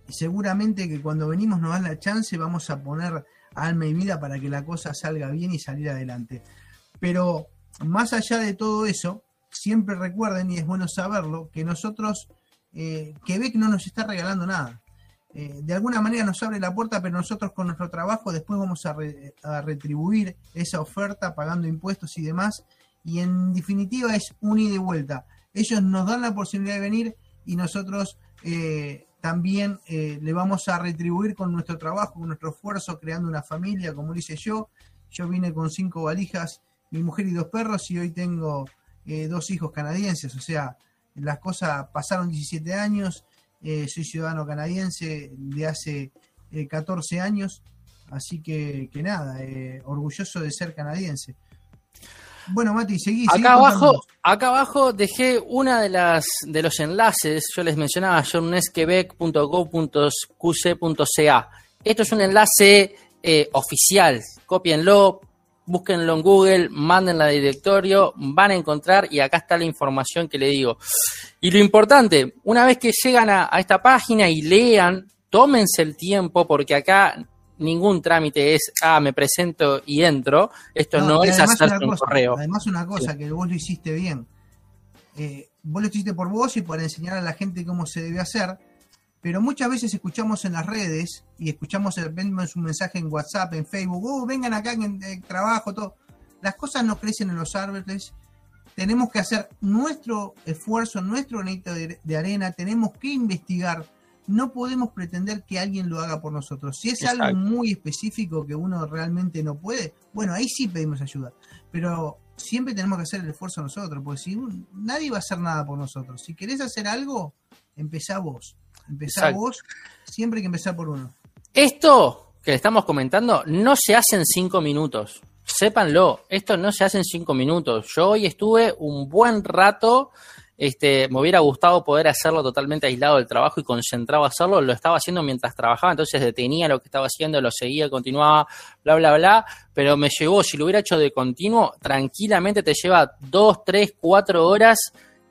seguramente que cuando venimos nos dan la chance vamos a poner alma y vida para que la cosa salga bien y salir adelante. Pero más allá de todo eso, siempre recuerden, y es bueno saberlo, que nosotros, eh, Quebec no nos está regalando nada. Eh, de alguna manera nos abre la puerta, pero nosotros con nuestro trabajo después vamos a, retribuir esa oferta pagando impuestos y demás y en definitiva es un ida y vuelta. Ellos nos dan la posibilidad de venir y nosotros eh, también le vamos a retribuir con nuestro trabajo, con nuestro esfuerzo, creando una familia, como dice yo. Yo vine con cinco valijas, mi mujer y dos perros, y hoy tengo eh, dos hijos canadienses. O sea, las cosas pasaron 17 años, soy ciudadano canadiense de hace 14 años, así que, que nada, orgulloso de ser canadiense. Bueno, Mati, seguí. Acá abajo, acá abajo dejé una de las de los enlaces. Yo les mencionaba journesquebec.gov.qc.ca. Esto es un enlace eh, oficial. Cópienlo, búsquenlo en Google, mándenla al directorio, van a encontrar y acá está la información que le digo. Y lo importante, una vez que llegan a esta página y lean, tómense el tiempo porque acá ningún trámite es, ah, me presento y entro. Esto no, es hacer un correo. Además, una cosa, que vos lo hiciste bien. Eh, vos lo hiciste por vos y para enseñar a la gente cómo se debe hacer. Pero muchas veces escuchamos en las redes y escuchamos, vemos un mensaje en WhatsApp, en Facebook, oh, vengan acá en, el trabajo, todo. Las cosas no crecen en los árboles. Tenemos que hacer nuestro esfuerzo, nuestro granito de arena. Tenemos que investigar no podemos pretender que alguien lo haga por nosotros. Si es algo muy específico que uno realmente no puede, bueno, ahí sí pedimos ayuda. Pero siempre tenemos que hacer el esfuerzo nosotros, porque si nadie va a hacer nada por nosotros. Si querés hacer algo, empezá vos. Empezá vos, siempre hay que empezar por uno. Esto que le estamos comentando no se hace en cinco minutos. Sépanlo, esto no se hace en cinco minutos. Yo hoy estuve un buen rato este, me hubiera gustado poder hacerlo totalmente aislado del trabajo y concentrado a hacerlo. Lo estaba haciendo mientras trabajaba, entonces detenía lo que estaba haciendo, lo seguía, continuaba, bla, bla, bla. Pero me llevó, si lo hubiera hecho de continuo, tranquilamente te lleva dos, tres, cuatro horas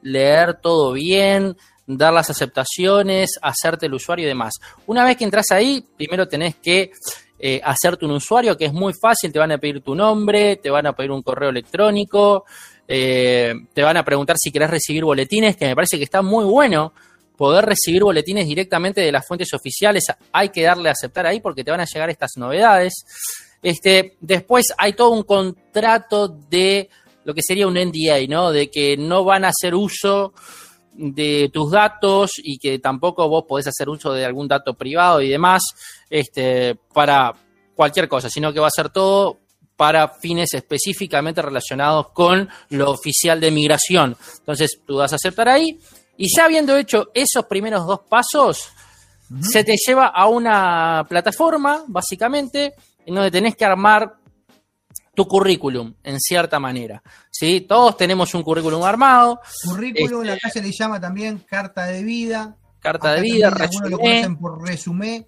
leer todo bien, dar las aceptaciones, hacerte el usuario y demás. Una vez que entras ahí, primero tenés que eh, hacerte un usuario, que es muy fácil, te van a pedir tu nombre, te van a pedir un correo electrónico, eh, te van a preguntar si querés recibir boletines, que me parece que está muy bueno poder recibir boletines directamente de las fuentes oficiales. Hay que darle a aceptar ahí porque te van a llegar estas novedades. Este, después hay todo un contrato de lo que sería un NDA, ¿no? De que no van a hacer uso de tus datos y que tampoco vos podés hacer uso de algún dato privado y demás este, para cualquier cosa, sino que va a ser todo para fines específicamente relacionados con lo oficial de migración. Entonces, tú vas a aceptar ahí y ya habiendo hecho esos primeros dos pasos, se te lleva a una plataforma, básicamente, en donde tenés que armar tu currículum, en cierta manera. ¿Sí? Todos tenemos un currículum armado. Currículum, este, acá se le llama también carta de vida. Carta de vida, resumen. lo conocen por resumen.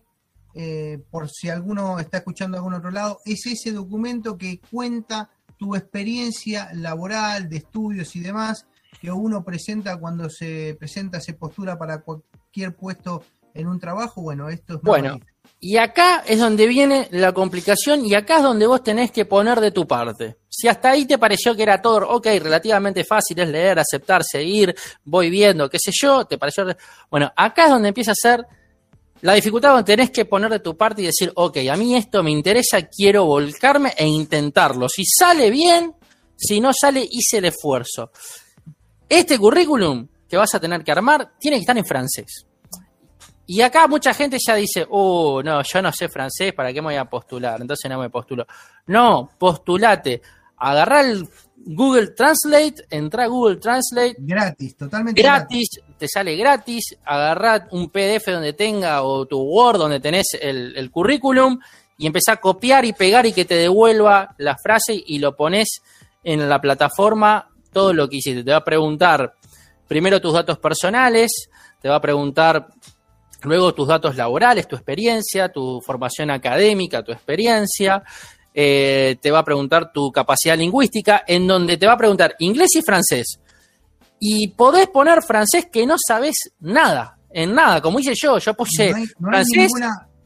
Eh, por si alguno está escuchando de algún otro lado, es ese documento que cuenta tu experiencia laboral, de estudios y demás, que uno presenta cuando se presenta, se postura para cualquier puesto en un trabajo. Bueno, esto es... Bueno, y acá es donde viene la complicación y acá es donde vos tenés que poner de tu parte. Si hasta ahí te pareció que era todo, ok, relativamente fácil es leer, aceptar, seguir, voy viendo, qué sé yo, te pareció... Bueno, acá es donde empieza a ser la dificultad donde tenés que poner de tu parte y decir, ok, a mí esto me interesa, quiero volcarme e intentarlo. Si sale bien, si no sale, hice el esfuerzo. Este currículum que vas a tener que armar tiene que estar en francés. Y acá mucha gente ya dice, oh, no, yo no sé francés, ¿para qué me voy a postular? Entonces no me postulo. No, postulate. Agarrá el Google Translate, entra a Google Translate. Gratis, totalmente gratis. te sale gratis. Agarrá un PDF donde tenga o tu Word donde tenés el, el currículum y empezá a copiar y pegar y que te devuelva la frase y lo pones en la plataforma todo lo que hiciste. Te va a preguntar primero tus datos personales, te va a preguntar Luego tus datos laborales, tu experiencia, tu formación académica, tu experiencia. Eh, te va a preguntar tu capacidad lingüística, en donde te va a preguntar inglés y francés. Y podés poner francés que no sabes nada, en nada, como hice yo, yo puse francés.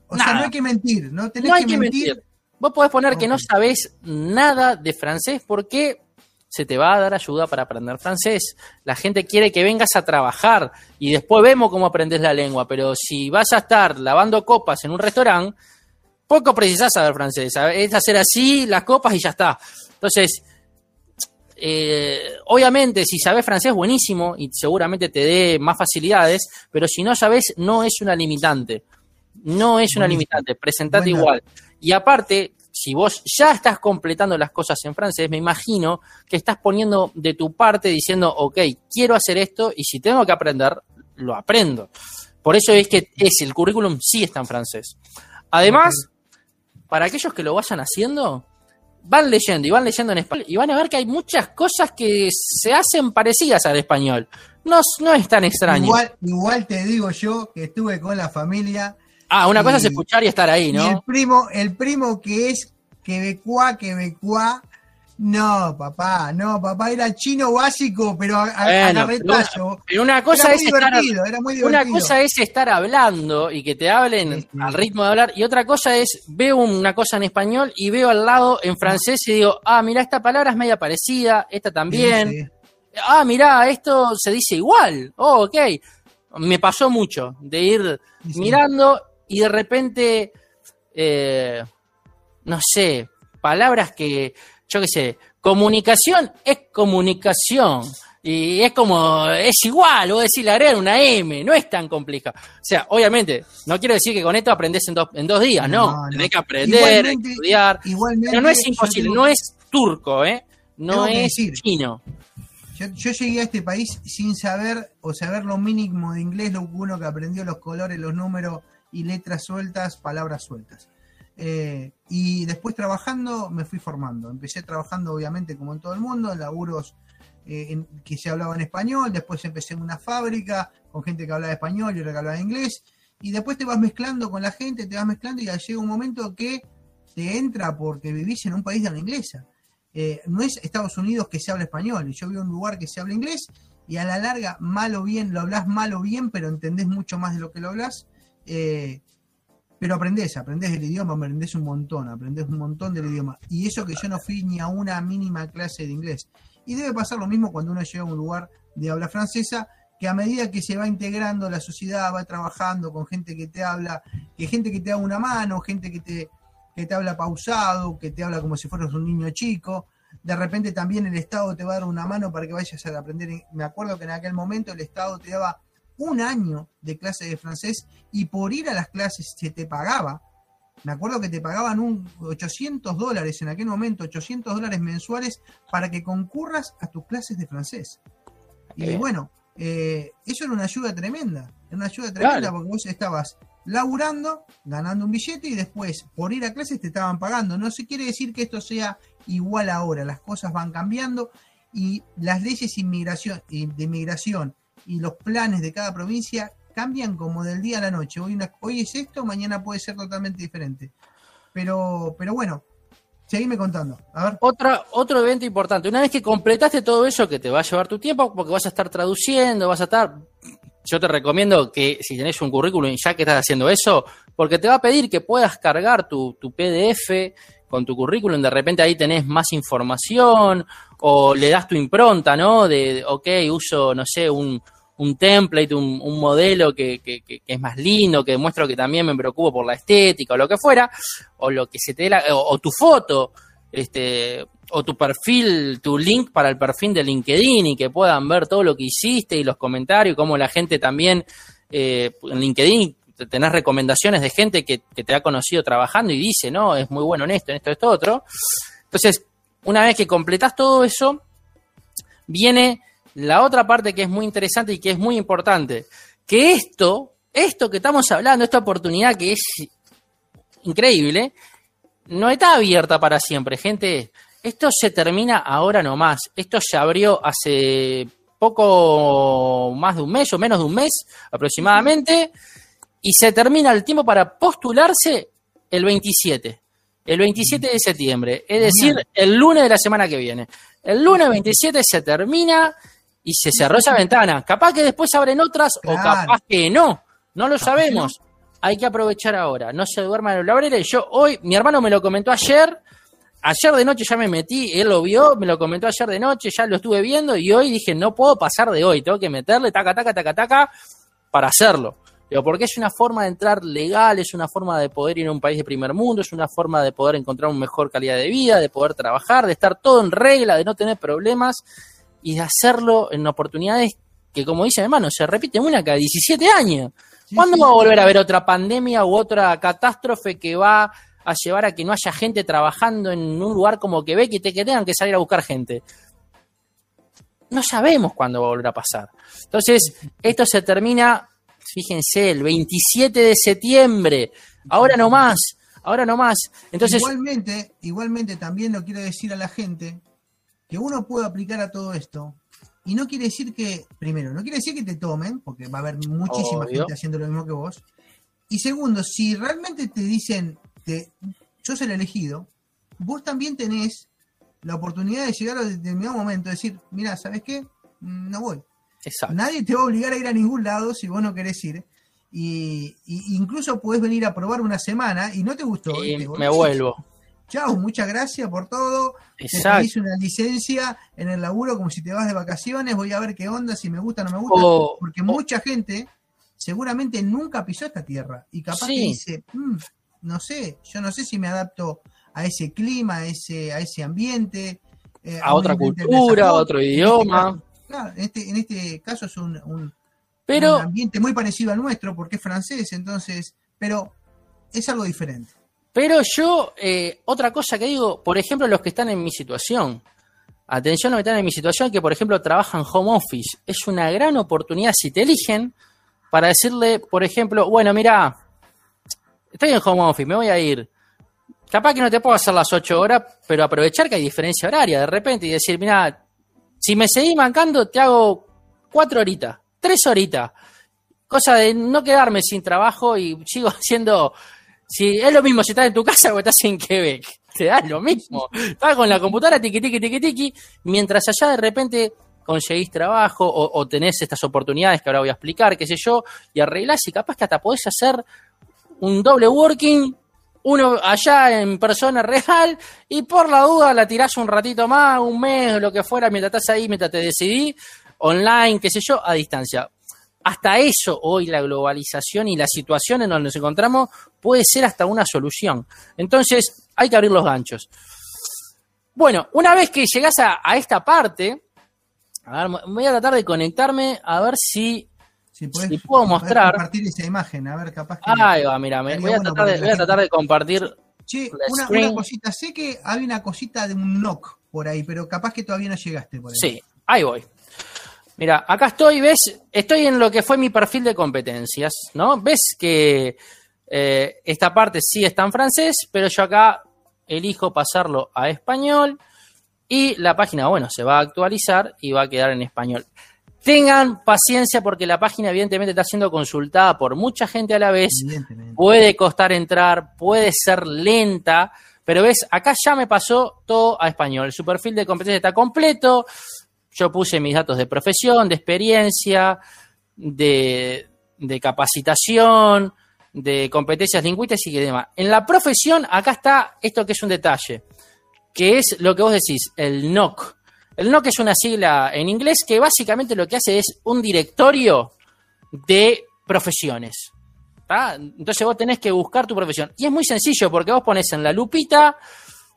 o sea, no hay que mentir, no tenés hay que, mentir. Vos podés poner que no sabés nada de francés porque se te va a dar ayuda para aprender francés. La gente quiere que vengas a trabajar y después vemos cómo aprendes la lengua, pero si vas a estar lavando copas en un restaurante, poco precisás saber francés. Es hacer así las copas y ya está. Entonces, eh, obviamente, si sabes francés, buenísimo y seguramente te dé más facilidades, pero si no sabes, no es una limitante. No es una limitante, presentate igual. Y aparte, si vos ya estás completando las cosas en francés, me imagino que estás poniendo de tu parte diciendo, ok, quiero hacer esto y si tengo que aprender, lo aprendo. Por eso es que es el currículum sí está en francés. Además, para aquellos que lo vayan haciendo, van leyendo y van leyendo en español y van a ver que hay muchas cosas que se hacen parecidas al español. No, no es tan extraño. Igual, igual te digo yo que estuve con la familia Ah, una cosa es escuchar y estar ahí, ¿no? el primo, el primo que es quebecuá, quebecuá, no, papá, no, papá era chino básico, pero a, bueno, Pero una cosa es estar, una cosa es estar hablando y que te hablen al ritmo de hablar, y otra cosa es veo una cosa en español y veo al lado en francés y digo, ah, mira, esta palabra es media parecida, esta también. Ah, mira, esto se dice igual. Oh, ok. Me pasó mucho de ir mirando y de repente, eh, no sé, palabras que, yo qué sé, comunicación es comunicación. Y es como, es igual, vos decir agregar una M, no es tan complicado. O sea, obviamente, no quiero decir que con esto aprendes en, dos, en dos días, no. Tenés que aprender, estudiar. Pero no es imposible, no es turco, ¿eh? No es chino. Yo, yo, llegué a este país sin saber o saber lo mínimo de inglés, lo uno que aprendió los colores, los números, y letras sueltas, palabras sueltas. Eh, y después trabajando me fui formando. Empecé trabajando obviamente como en todo el mundo, en laburos eh, que se hablaba en español, después empecé en una fábrica con gente que hablaba español y otra que hablaba inglés, y después te vas mezclando con la gente, te vas mezclando y llega un momento que te entra porque vivís en un país de habla inglesa. Eh, no es Estados Unidos que se habla español, y yo vivo en un lugar que se habla inglés, y a la larga, mal o bien, lo hablas mal o bien, pero entendés mucho más de lo que lo hablas. Eh, pero aprendés, aprendés el idioma, aprendés un montón, aprendés un montón del idioma. Y eso que yo no fui ni a una mínima clase de inglés. Y debe pasar lo mismo cuando uno llega a un lugar de habla francesa, que a medida que se va integrando la sociedad, va trabajando con gente que te habla, que gente que te da una mano, gente que te, que te habla pausado, que te habla como si fueras un niño chico. De repente también el Estado te va a dar una mano para que vayas a aprender. Me acuerdo que en aquel momento el Estado te daba un año de clase de francés y por ir a las clases se te pagaba. Me acuerdo que te pagaban un 800 dólares en aquel momento, 800 dólares mensuales para que concurras a tus clases de francés. Y bueno, eh, eso era una ayuda tremenda, era una ayuda tremenda porque vos estabas laburando, ganando un billete y después por ir a clases te estaban pagando. No se quiere decir que esto sea igual ahora, las cosas van cambiando y las leyes inmigración, de inmigración y los planes de cada provincia cambian como del día a la noche. Hoy, hoy es esto, mañana puede ser totalmente diferente. Pero, pero bueno, seguime contando. A ver. Otra, otro evento importante. Una vez que completaste todo eso, que te va a llevar tu tiempo, porque vas a estar traduciendo, vas a estar. Yo te recomiendo que si tenés un currículum ya que estás haciendo eso, porque te va a pedir que puedas cargar tu, tu PDF con tu currículum, de repente ahí tenés más información o le das tu impronta, ¿no? De, ok, uso, no sé, un, un template, un, un modelo que, que, que, es más lindo, que demuestro que también me preocupo por la estética o lo que fuera, o lo que se te la, o, tu foto, este, o tu perfil, tu link para el perfil de LinkedIn y que puedan ver todo lo que hiciste y los comentarios, cómo la gente también eh, en LinkedIn tenés recomendaciones de gente que, que, te ha conocido trabajando y dice, no, es muy bueno en esto, en esto, esto, otro. Entonces, una vez que completas todo eso, viene la otra parte que es muy interesante y que es muy importante, que esto, esto que estamos hablando, esta oportunidad que es increíble, no está abierta para siempre, gente. Esto se termina ahora nomás. Esto se abrió hace poco más de un mes o menos de un mes aproximadamente y se termina el tiempo para postularse el 27. El 27 de septiembre, es decir, el lunes de la semana que viene. El lunes 27 se termina y se cerró esa ventana. Capaz que después abren otras o capaz que no. No lo sabemos. Hay que aprovechar ahora. No se duerman en la obrera. Yo hoy, mi hermano me lo comentó ayer. Ayer de noche ya me metí, él lo vio, me lo comentó ayer de noche, ya lo estuve viendo y hoy dije, no puedo pasar de hoy, tengo que meterle taca, taca, taca, taca para hacerlo. Digo, porque es una forma de entrar legal, es una forma de poder ir a un país de primer mundo, es una forma de poder encontrar una mejor calidad de vida, de poder trabajar, de estar todo en regla, de no tener problemas y de hacerlo en oportunidades que, como dice mi hermano, se repite una cada 17 años. ¿Cuándo va a volver a haber otra pandemia u otra catástrofe que va a llevar a que no haya gente trabajando en un lugar como Quebec y te, que tengan que salir a buscar gente? No sabemos cuándo va a volver a pasar. Entonces, esto se termina, fíjense, el 27 de septiembre. Ahora no más, ahora no más. Entonces, igualmente, igualmente también lo quiero decir a la gente que uno puede aplicar a todo esto. Y no quiere decir que, primero, no quiere decir que te tomen, porque va a haber muchísima gente haciendo lo mismo que vos. Y segundo, si realmente te dicen, que yo soy el elegido, vos también tenés la oportunidad de llegar a determinado momento, decir, mira, ¿sabes qué? No voy. Nadie te va a obligar a ir a ningún lado si vos no querés ir. Y, incluso podés venir a probar una semana y no te gustó. Y me vuelvo chao, muchas gracias por todo. Exacto. Hice una licencia en el laburo como si te vas de vacaciones, voy a ver qué onda, si me gusta o no me gusta. porque mucha gente seguramente nunca pisó esta tierra y capaz que dice, mm, no sé, yo no sé si me adapto a ese clima, a ese, a ese ambiente. Eh, a, otra cultura, a otro idioma. Claro, en este, en este caso es un, un, un ambiente muy parecido al nuestro porque es francés, entonces, pero es algo diferente. Pero yo, eh, otra cosa que digo, por ejemplo, los que están en mi situación. Atención, los que están en mi situación, que por ejemplo trabajan home office. Es una gran oportunidad si te eligen para decirle, por ejemplo, bueno, mira, estoy en home office, me voy a ir. Capaz que no te puedo hacer las ocho horas, pero aprovechar que hay diferencia horaria de repente y decir, mira, si me seguís mancando, te hago cuatro horitas, tres horitas. Cosa de no quedarme sin trabajo y sigo haciendo si es lo mismo si estás en tu casa o estás en Quebec. Te da lo mismo. Estás con la computadora tiqui tiqui tiqui tiqui, mientras allá de repente conseguís trabajo o, o tenés estas oportunidades que ahora voy a explicar, qué sé yo, y arreglás y capaz que hasta podés hacer un doble working, uno allá en persona real, y por la duda la tirás un ratito más, un mes, lo que fuera, mientras estás ahí, mientras te decidí, online, qué sé yo, a distancia. Hasta eso hoy la globalización y la situación en donde nos encontramos puede ser hasta una solución. Entonces hay que abrir los ganchos. Bueno, una vez que llegás a, a esta parte, a ver, voy a tratar de conectarme a ver si Si, podés Si puedo mostrar. compartir esa imagen, a ver, capaz que. Ahí va, mira, me- voy a, tratar de, voy a tratar de compartir. Che, una cosita. Sé que hay una cosita de un knock por ahí, pero capaz que todavía no llegaste por ahí. Sí, ahí voy. Mira, acá estoy, ¿ves? Estoy en lo que fue mi perfil de competencias, ¿no? ¿Ves que eh, esta parte sí está en francés, pero yo acá elijo pasarlo a español y la página, bueno, se va a actualizar y va a quedar en español. Tengan paciencia porque la página evidentemente está siendo consultada por mucha gente a la vez. Puede costar entrar, puede ser lenta, pero ves, acá ya me pasó todo a español. Su perfil de competencia está completo. Yo puse mis datos de profesión, de experiencia, de, de capacitación, de competencias lingüísticas y demás. En la profesión, acá está esto que es un detalle, que es lo que vos decís, el NOC. El NOC es una sigla en inglés que básicamente lo que hace es un directorio de profesiones. ¿tá? Entonces vos tenés que buscar tu profesión. Y es muy sencillo porque vos pones en la lupita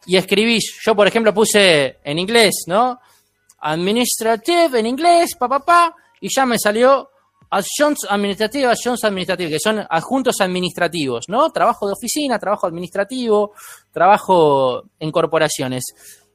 y escribís. Yo, por ejemplo, puse en inglés, ¿no? Administrative en inglés, pa, pa, pa, y ya me salió Adjuncts Administrative, Adjuncts Administrative, que son adjuntos administrativos, ¿no? Trabajo de oficina, trabajo administrativo, trabajo en corporaciones.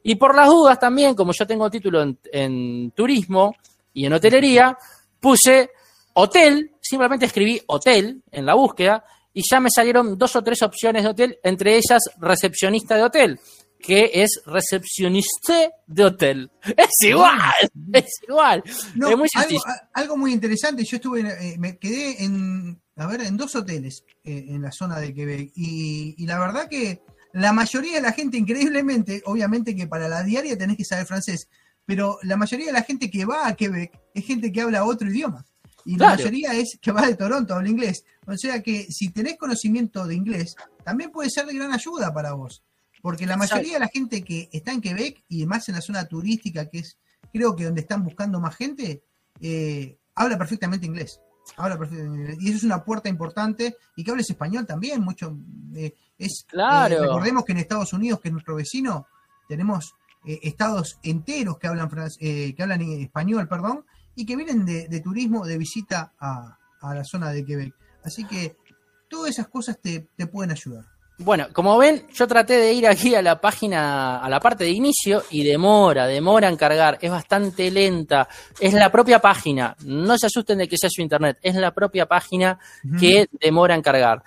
Y por las dudas también, como yo tengo título en, en turismo y en hotelería, puse hotel, simplemente escribí hotel en la búsqueda y ya me salieron dos o tres opciones de hotel, entre ellas recepcionista de hotel, que es recepcionista de hotel. Es igual, es igual. No, es muy algo, algo muy interesante, yo estuve, eh, me quedé en, a ver, en dos hoteles eh, en la zona de Quebec y, y la verdad que la mayoría de la gente, increíblemente, obviamente que para la diaria tenés que saber francés, pero la mayoría de la gente que va a Quebec es gente que habla otro idioma. Y la mayoría es que va de Toronto, habla inglés. O sea que si tenés conocimiento de inglés, también puede ser de gran ayuda para vos. Porque la Exacto. mayoría de la gente que está en Quebec y más en la zona turística, que es creo que donde están buscando más gente, eh, habla perfectamente inglés. Habla perfectamente inglés. Y eso es una puerta importante. Y que hables español también, mucho. eh, es, Claro. eh, recordemos que en Estados Unidos, que es nuestro vecino, tenemos eh, estados enteros que hablan, eh, que hablan español, perdón, y que vienen de, de turismo, de visita a, a la zona de Quebec. Así que todas esas cosas te, te pueden ayudar. Bueno, como ven, yo traté de ir aquí a la página, a la parte de inicio y demora, demora en cargar, es bastante lenta, es la propia página, no se asusten de que sea su internet, es la propia página que demora en cargar.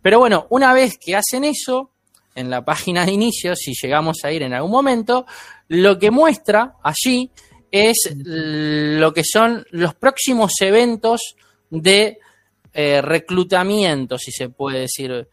Pero bueno, una vez que hacen eso, en la página de inicio, si llegamos a ir en algún momento, lo que muestra allí es lo que son los próximos eventos de eh, reclutamiento, si se puede decir.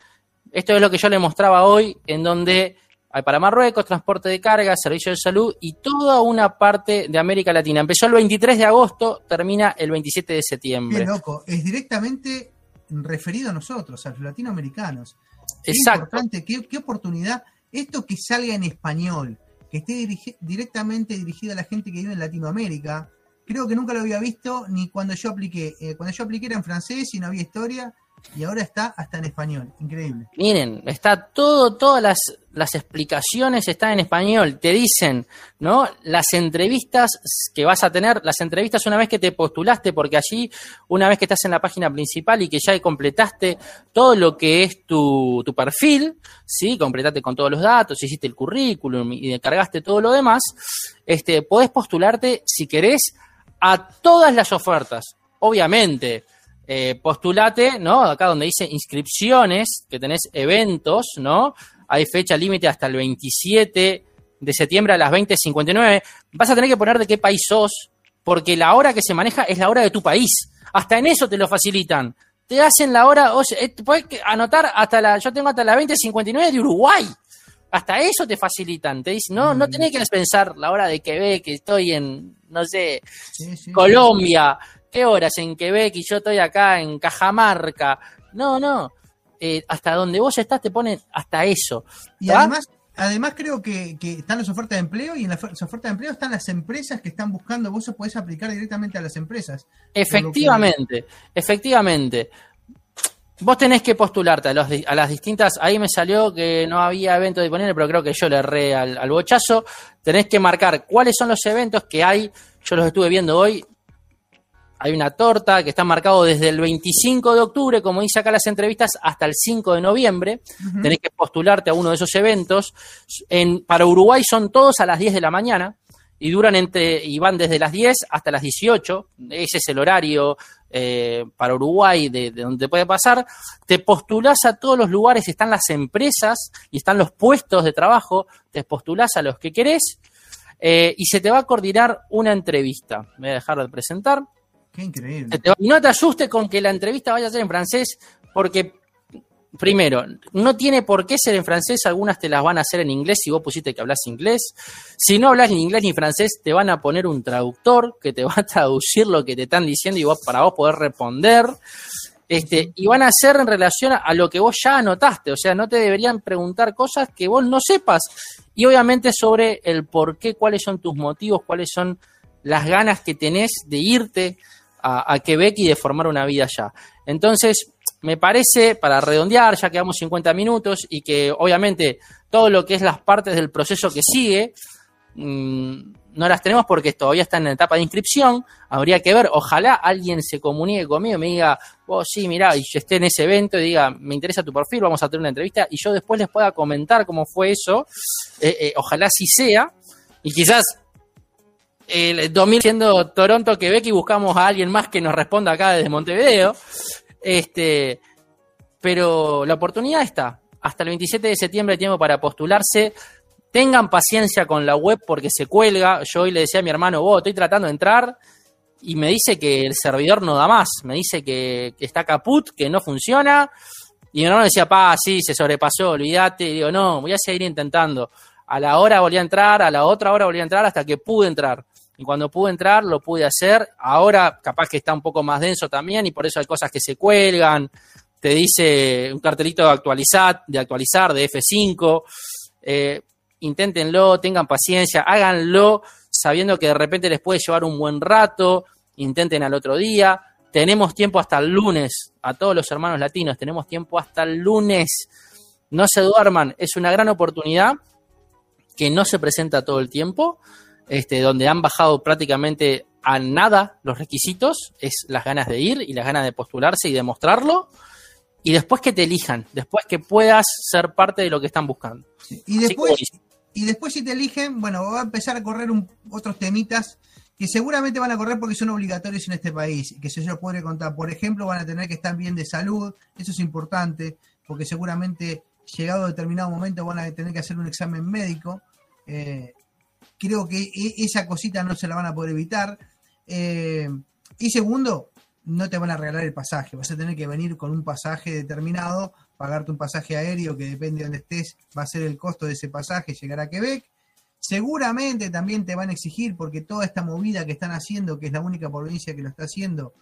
Esto es lo que yo le mostraba hoy, en donde hay para Marruecos, transporte de carga, servicio de salud y toda una parte de América Latina. Empezó el 23 de agosto, termina el 27 de Qué septiembre. loco, es directamente referido a nosotros, a los latinoamericanos. Qué Exacto. importante, qué, qué oportunidad. Esto que salga en español, que esté directamente dirigido a la gente que vive en Latinoamérica, creo que nunca lo había visto ni cuando yo apliqué. Eh, cuando yo apliqué era en francés y no había historia, y ahora está hasta en español. Increíble. Miren, está todo, todas las, las explicaciones están en español. Te dicen, ¿no? Las entrevistas que vas a tener, las entrevistas una vez que te postulaste, porque allí, una vez que estás en la página principal y que ya completaste todo lo que es tu, tu perfil, ¿sí? Completaste con todos los datos, hiciste el currículum y cargaste todo lo demás, este, podés postularte, si querés, a todas las ofertas. Obviamente, eh, postulate, ¿no? Acá donde dice inscripciones, que tenés eventos, ¿no? Hay fecha límite hasta el 27 de septiembre a las 20.59. Vas a tener que poner de qué país sos, porque la hora que se maneja es la hora de tu país. Hasta en eso te lo facilitan. Te hacen la hora, o sea, eh, que anotar hasta la, yo tengo hasta la 20.59 de Uruguay. Hasta eso te facilitan. Te dicen, no, no tenés que pensar la hora de Quebec, que estoy en, no sé, Sí, sí. Colombia. ¿Qué horas en Quebec y yo estoy acá en Cajamarca? No, no. Eh, hasta donde vos estás te ponen hasta eso. Y además, además creo que, que están las ofertas de empleo y en las ofertas de empleo están las empresas que están buscando, vos se podés aplicar directamente a las empresas. Efectivamente, efectivamente. Vos tenés que postularte a, los di- a las distintas. Ahí me salió que no había evento disponible, pero creo que yo le erré al, al bochazo. Tenés que marcar cuáles son los eventos que hay. Yo los estuve viendo hoy. Hay una torta que está marcado desde el 25 de octubre, como dice acá las entrevistas, hasta el 5 de noviembre. Ujú. Tenés que postularte a uno de esos eventos. En, para Uruguay son todos a las 10 de la mañana y duran entre y van desde las 10 hasta las 18. Ese es el horario eh, para Uruguay de, de donde puede pasar. Te postulás a todos los lugares, están las empresas y están los puestos de trabajo. Te postulás a los que querés eh, y se te va a coordinar una entrevista. Me voy a dejar de presentar. Qué increíble. No te asustes con que la entrevista vaya a ser en francés, porque, primero, no tiene por qué ser en francés, algunas te las van a hacer en inglés si vos pusiste que hablas inglés. Si no hablas ni inglés ni francés, te van a poner un traductor que te va a traducir lo que te están diciendo y para vos poder responder. Este, y van a ser en relación a lo que vos ya anotaste, o sea, no te deberían preguntar cosas que vos no sepas. Y obviamente sobre el por qué, cuáles son tus motivos, cuáles son las ganas que tenés de irte a, a Quebec y de formar una vida allá. Entonces, me parece, para redondear, ya quedamos 50 minutos y que obviamente todo lo que es las partes del proceso que sigue, mm, no las tenemos porque todavía están en etapa de inscripción. Habría que ver, ojalá alguien se comunique conmigo y me diga, vos sí, mirá, y yo esté en ese evento y diga, me interesa tu perfil, vamos a tener una entrevista y yo después les pueda comentar cómo fue eso. Eh, eh, ojalá sí sea. Y quizás el 2000 siendo Toronto, Quebec y buscamos a alguien más que nos responda acá desde Montevideo. Este, pero la oportunidad está. Hasta el 27 de septiembre hay tiempo para postularse. Tengan paciencia con la web porque se cuelga. Yo hoy le decía a mi hermano, vos, estoy tratando de entrar y me dice que el servidor no da más. Me dice que, está caput, que no funciona. Y mi hermano decía, pa, sí, se sobrepasó, olvídate. Y digo, no, voy a seguir intentando. A la hora volví a entrar, a la otra hora volví a entrar hasta que pude entrar. Y cuando pude entrar, lo pude hacer. Ahora capaz que está un poco más denso también y por eso hay cosas que se cuelgan. Te dice un cartelito de actualizar, de actualizar, de F5. Eh, inténtenlo, tengan paciencia, háganlo sabiendo que de repente les puede llevar un buen rato. Intenten al otro día. Tenemos tiempo hasta el lunes. A todos los hermanos latinos, tenemos tiempo hasta el lunes. No se duerman. Es una gran oportunidad que no se presenta todo el tiempo, este, donde han bajado prácticamente a nada los requisitos, es las ganas de ir y las ganas de postularse y demostrarlo, y después que te elijan, después que puedas ser parte de lo que están buscando. Y que después, buenísimo. y después si te eligen, bueno, va a empezar a correr un- otros temitas que seguramente van a correr porque son obligatorios en este país, que se yo podré contar. Por ejemplo, van a tener que estar bien de salud, eso es importante, porque seguramente llegado a determinado momento van a tener que hacer un examen médico. Eh, creo que e- esa cosita no se la van a poder evitar. Eh, y segundo, no te van a regalar el pasaje, vas a tener que venir con un pasaje determinado, pagarte un pasaje aéreo que depende de donde estés, va a ser el costo de ese pasaje llegar a Quebec. Seguramente también te van a exigir, porque toda esta movida que están haciendo, que es la única provincia que lo está haciendo,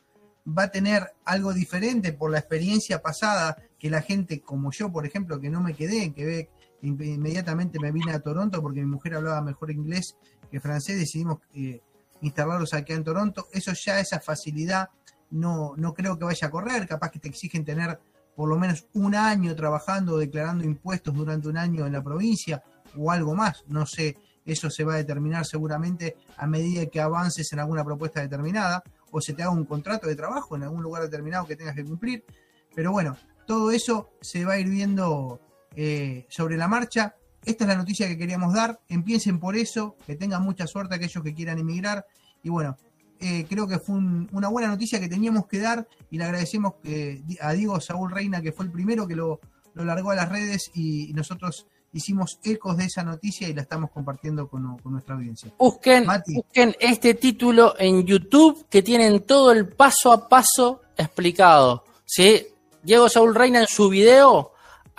va a tener algo diferente por la experiencia pasada que la gente como yo, por ejemplo, que no me quedé en Quebec, inmediatamente me vine a Toronto porque mi mujer hablaba mejor inglés que francés, decidimos eh, instalarlos aquí en Toronto. Eso ya, esa facilidad, no, no creo que vaya a correr, capaz que te exigen tener por lo menos un año trabajando declarando impuestos durante un año en la provincia o algo más, no sé, eso se va a determinar seguramente a medida que avances en alguna propuesta determinada o se te haga un contrato de trabajo en algún lugar determinado que tengas que cumplir. Pero bueno, todo eso se va a ir viendo eh, sobre la marcha. Esta es la noticia que queríamos dar. Empiecen por eso, que tengan mucha suerte aquellos que quieran emigrar. Y bueno, eh, creo que fue un- una buena noticia que teníamos que dar y le agradecemos eh, a Diego Saúl Reina, que fue el primero que lo, lo largó a las redes y nosotros hicimos ecos de esa noticia y la estamos compartiendo con, con nuestra audiencia. Busquen, Mati. busquen este título en YouTube que tienen todo el paso a paso explicado. ¿sí? Diego Saúl Reina en su video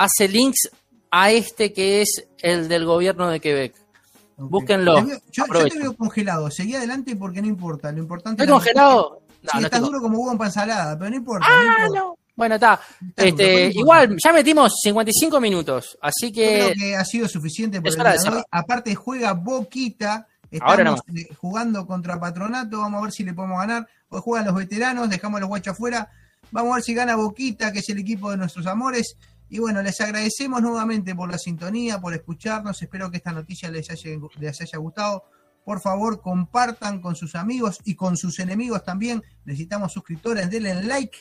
hace links a este que es el del gobierno de Quebec. Ok. Búsquenlo. Veo- Yo, yo te veo congelado. Seguí adelante porque no importa. Lo importante ¿Estoy es la- congelado? Sí, No, no estás estoy duro como huevo en pansalada, pero no importa. Ah, no importa. no. Bueno, está. Está Este, no igual, ya metimos 55 minutos, así Yo que creo que ha sido suficiente por el día de hoy. Aparte juega Boquita. Ahora Estamos eh, jugando contra Patronato. Vamos a ver si le podemos ganar. Hoy juegan los veteranos. Dejamos a los guachos afuera. Vamos a ver si gana Boquita, que es el equipo de nuestros amores. Y bueno, les agradecemos nuevamente por la sintonía, por escucharnos. Espero que esta noticia les haya, les haya gustado. Por favor, compartan con sus amigos y con sus enemigos también. Necesitamos suscriptores. Denle like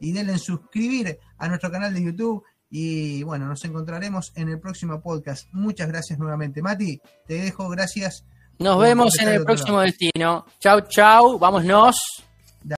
y denle suscribir a nuestro canal de YouTube. Y bueno, nos encontraremos en el próximo podcast. Muchas gracias nuevamente. Mati, te dejo. Gracias. nos vemos en el próximo lado. destino. Chau, chau, vámonos.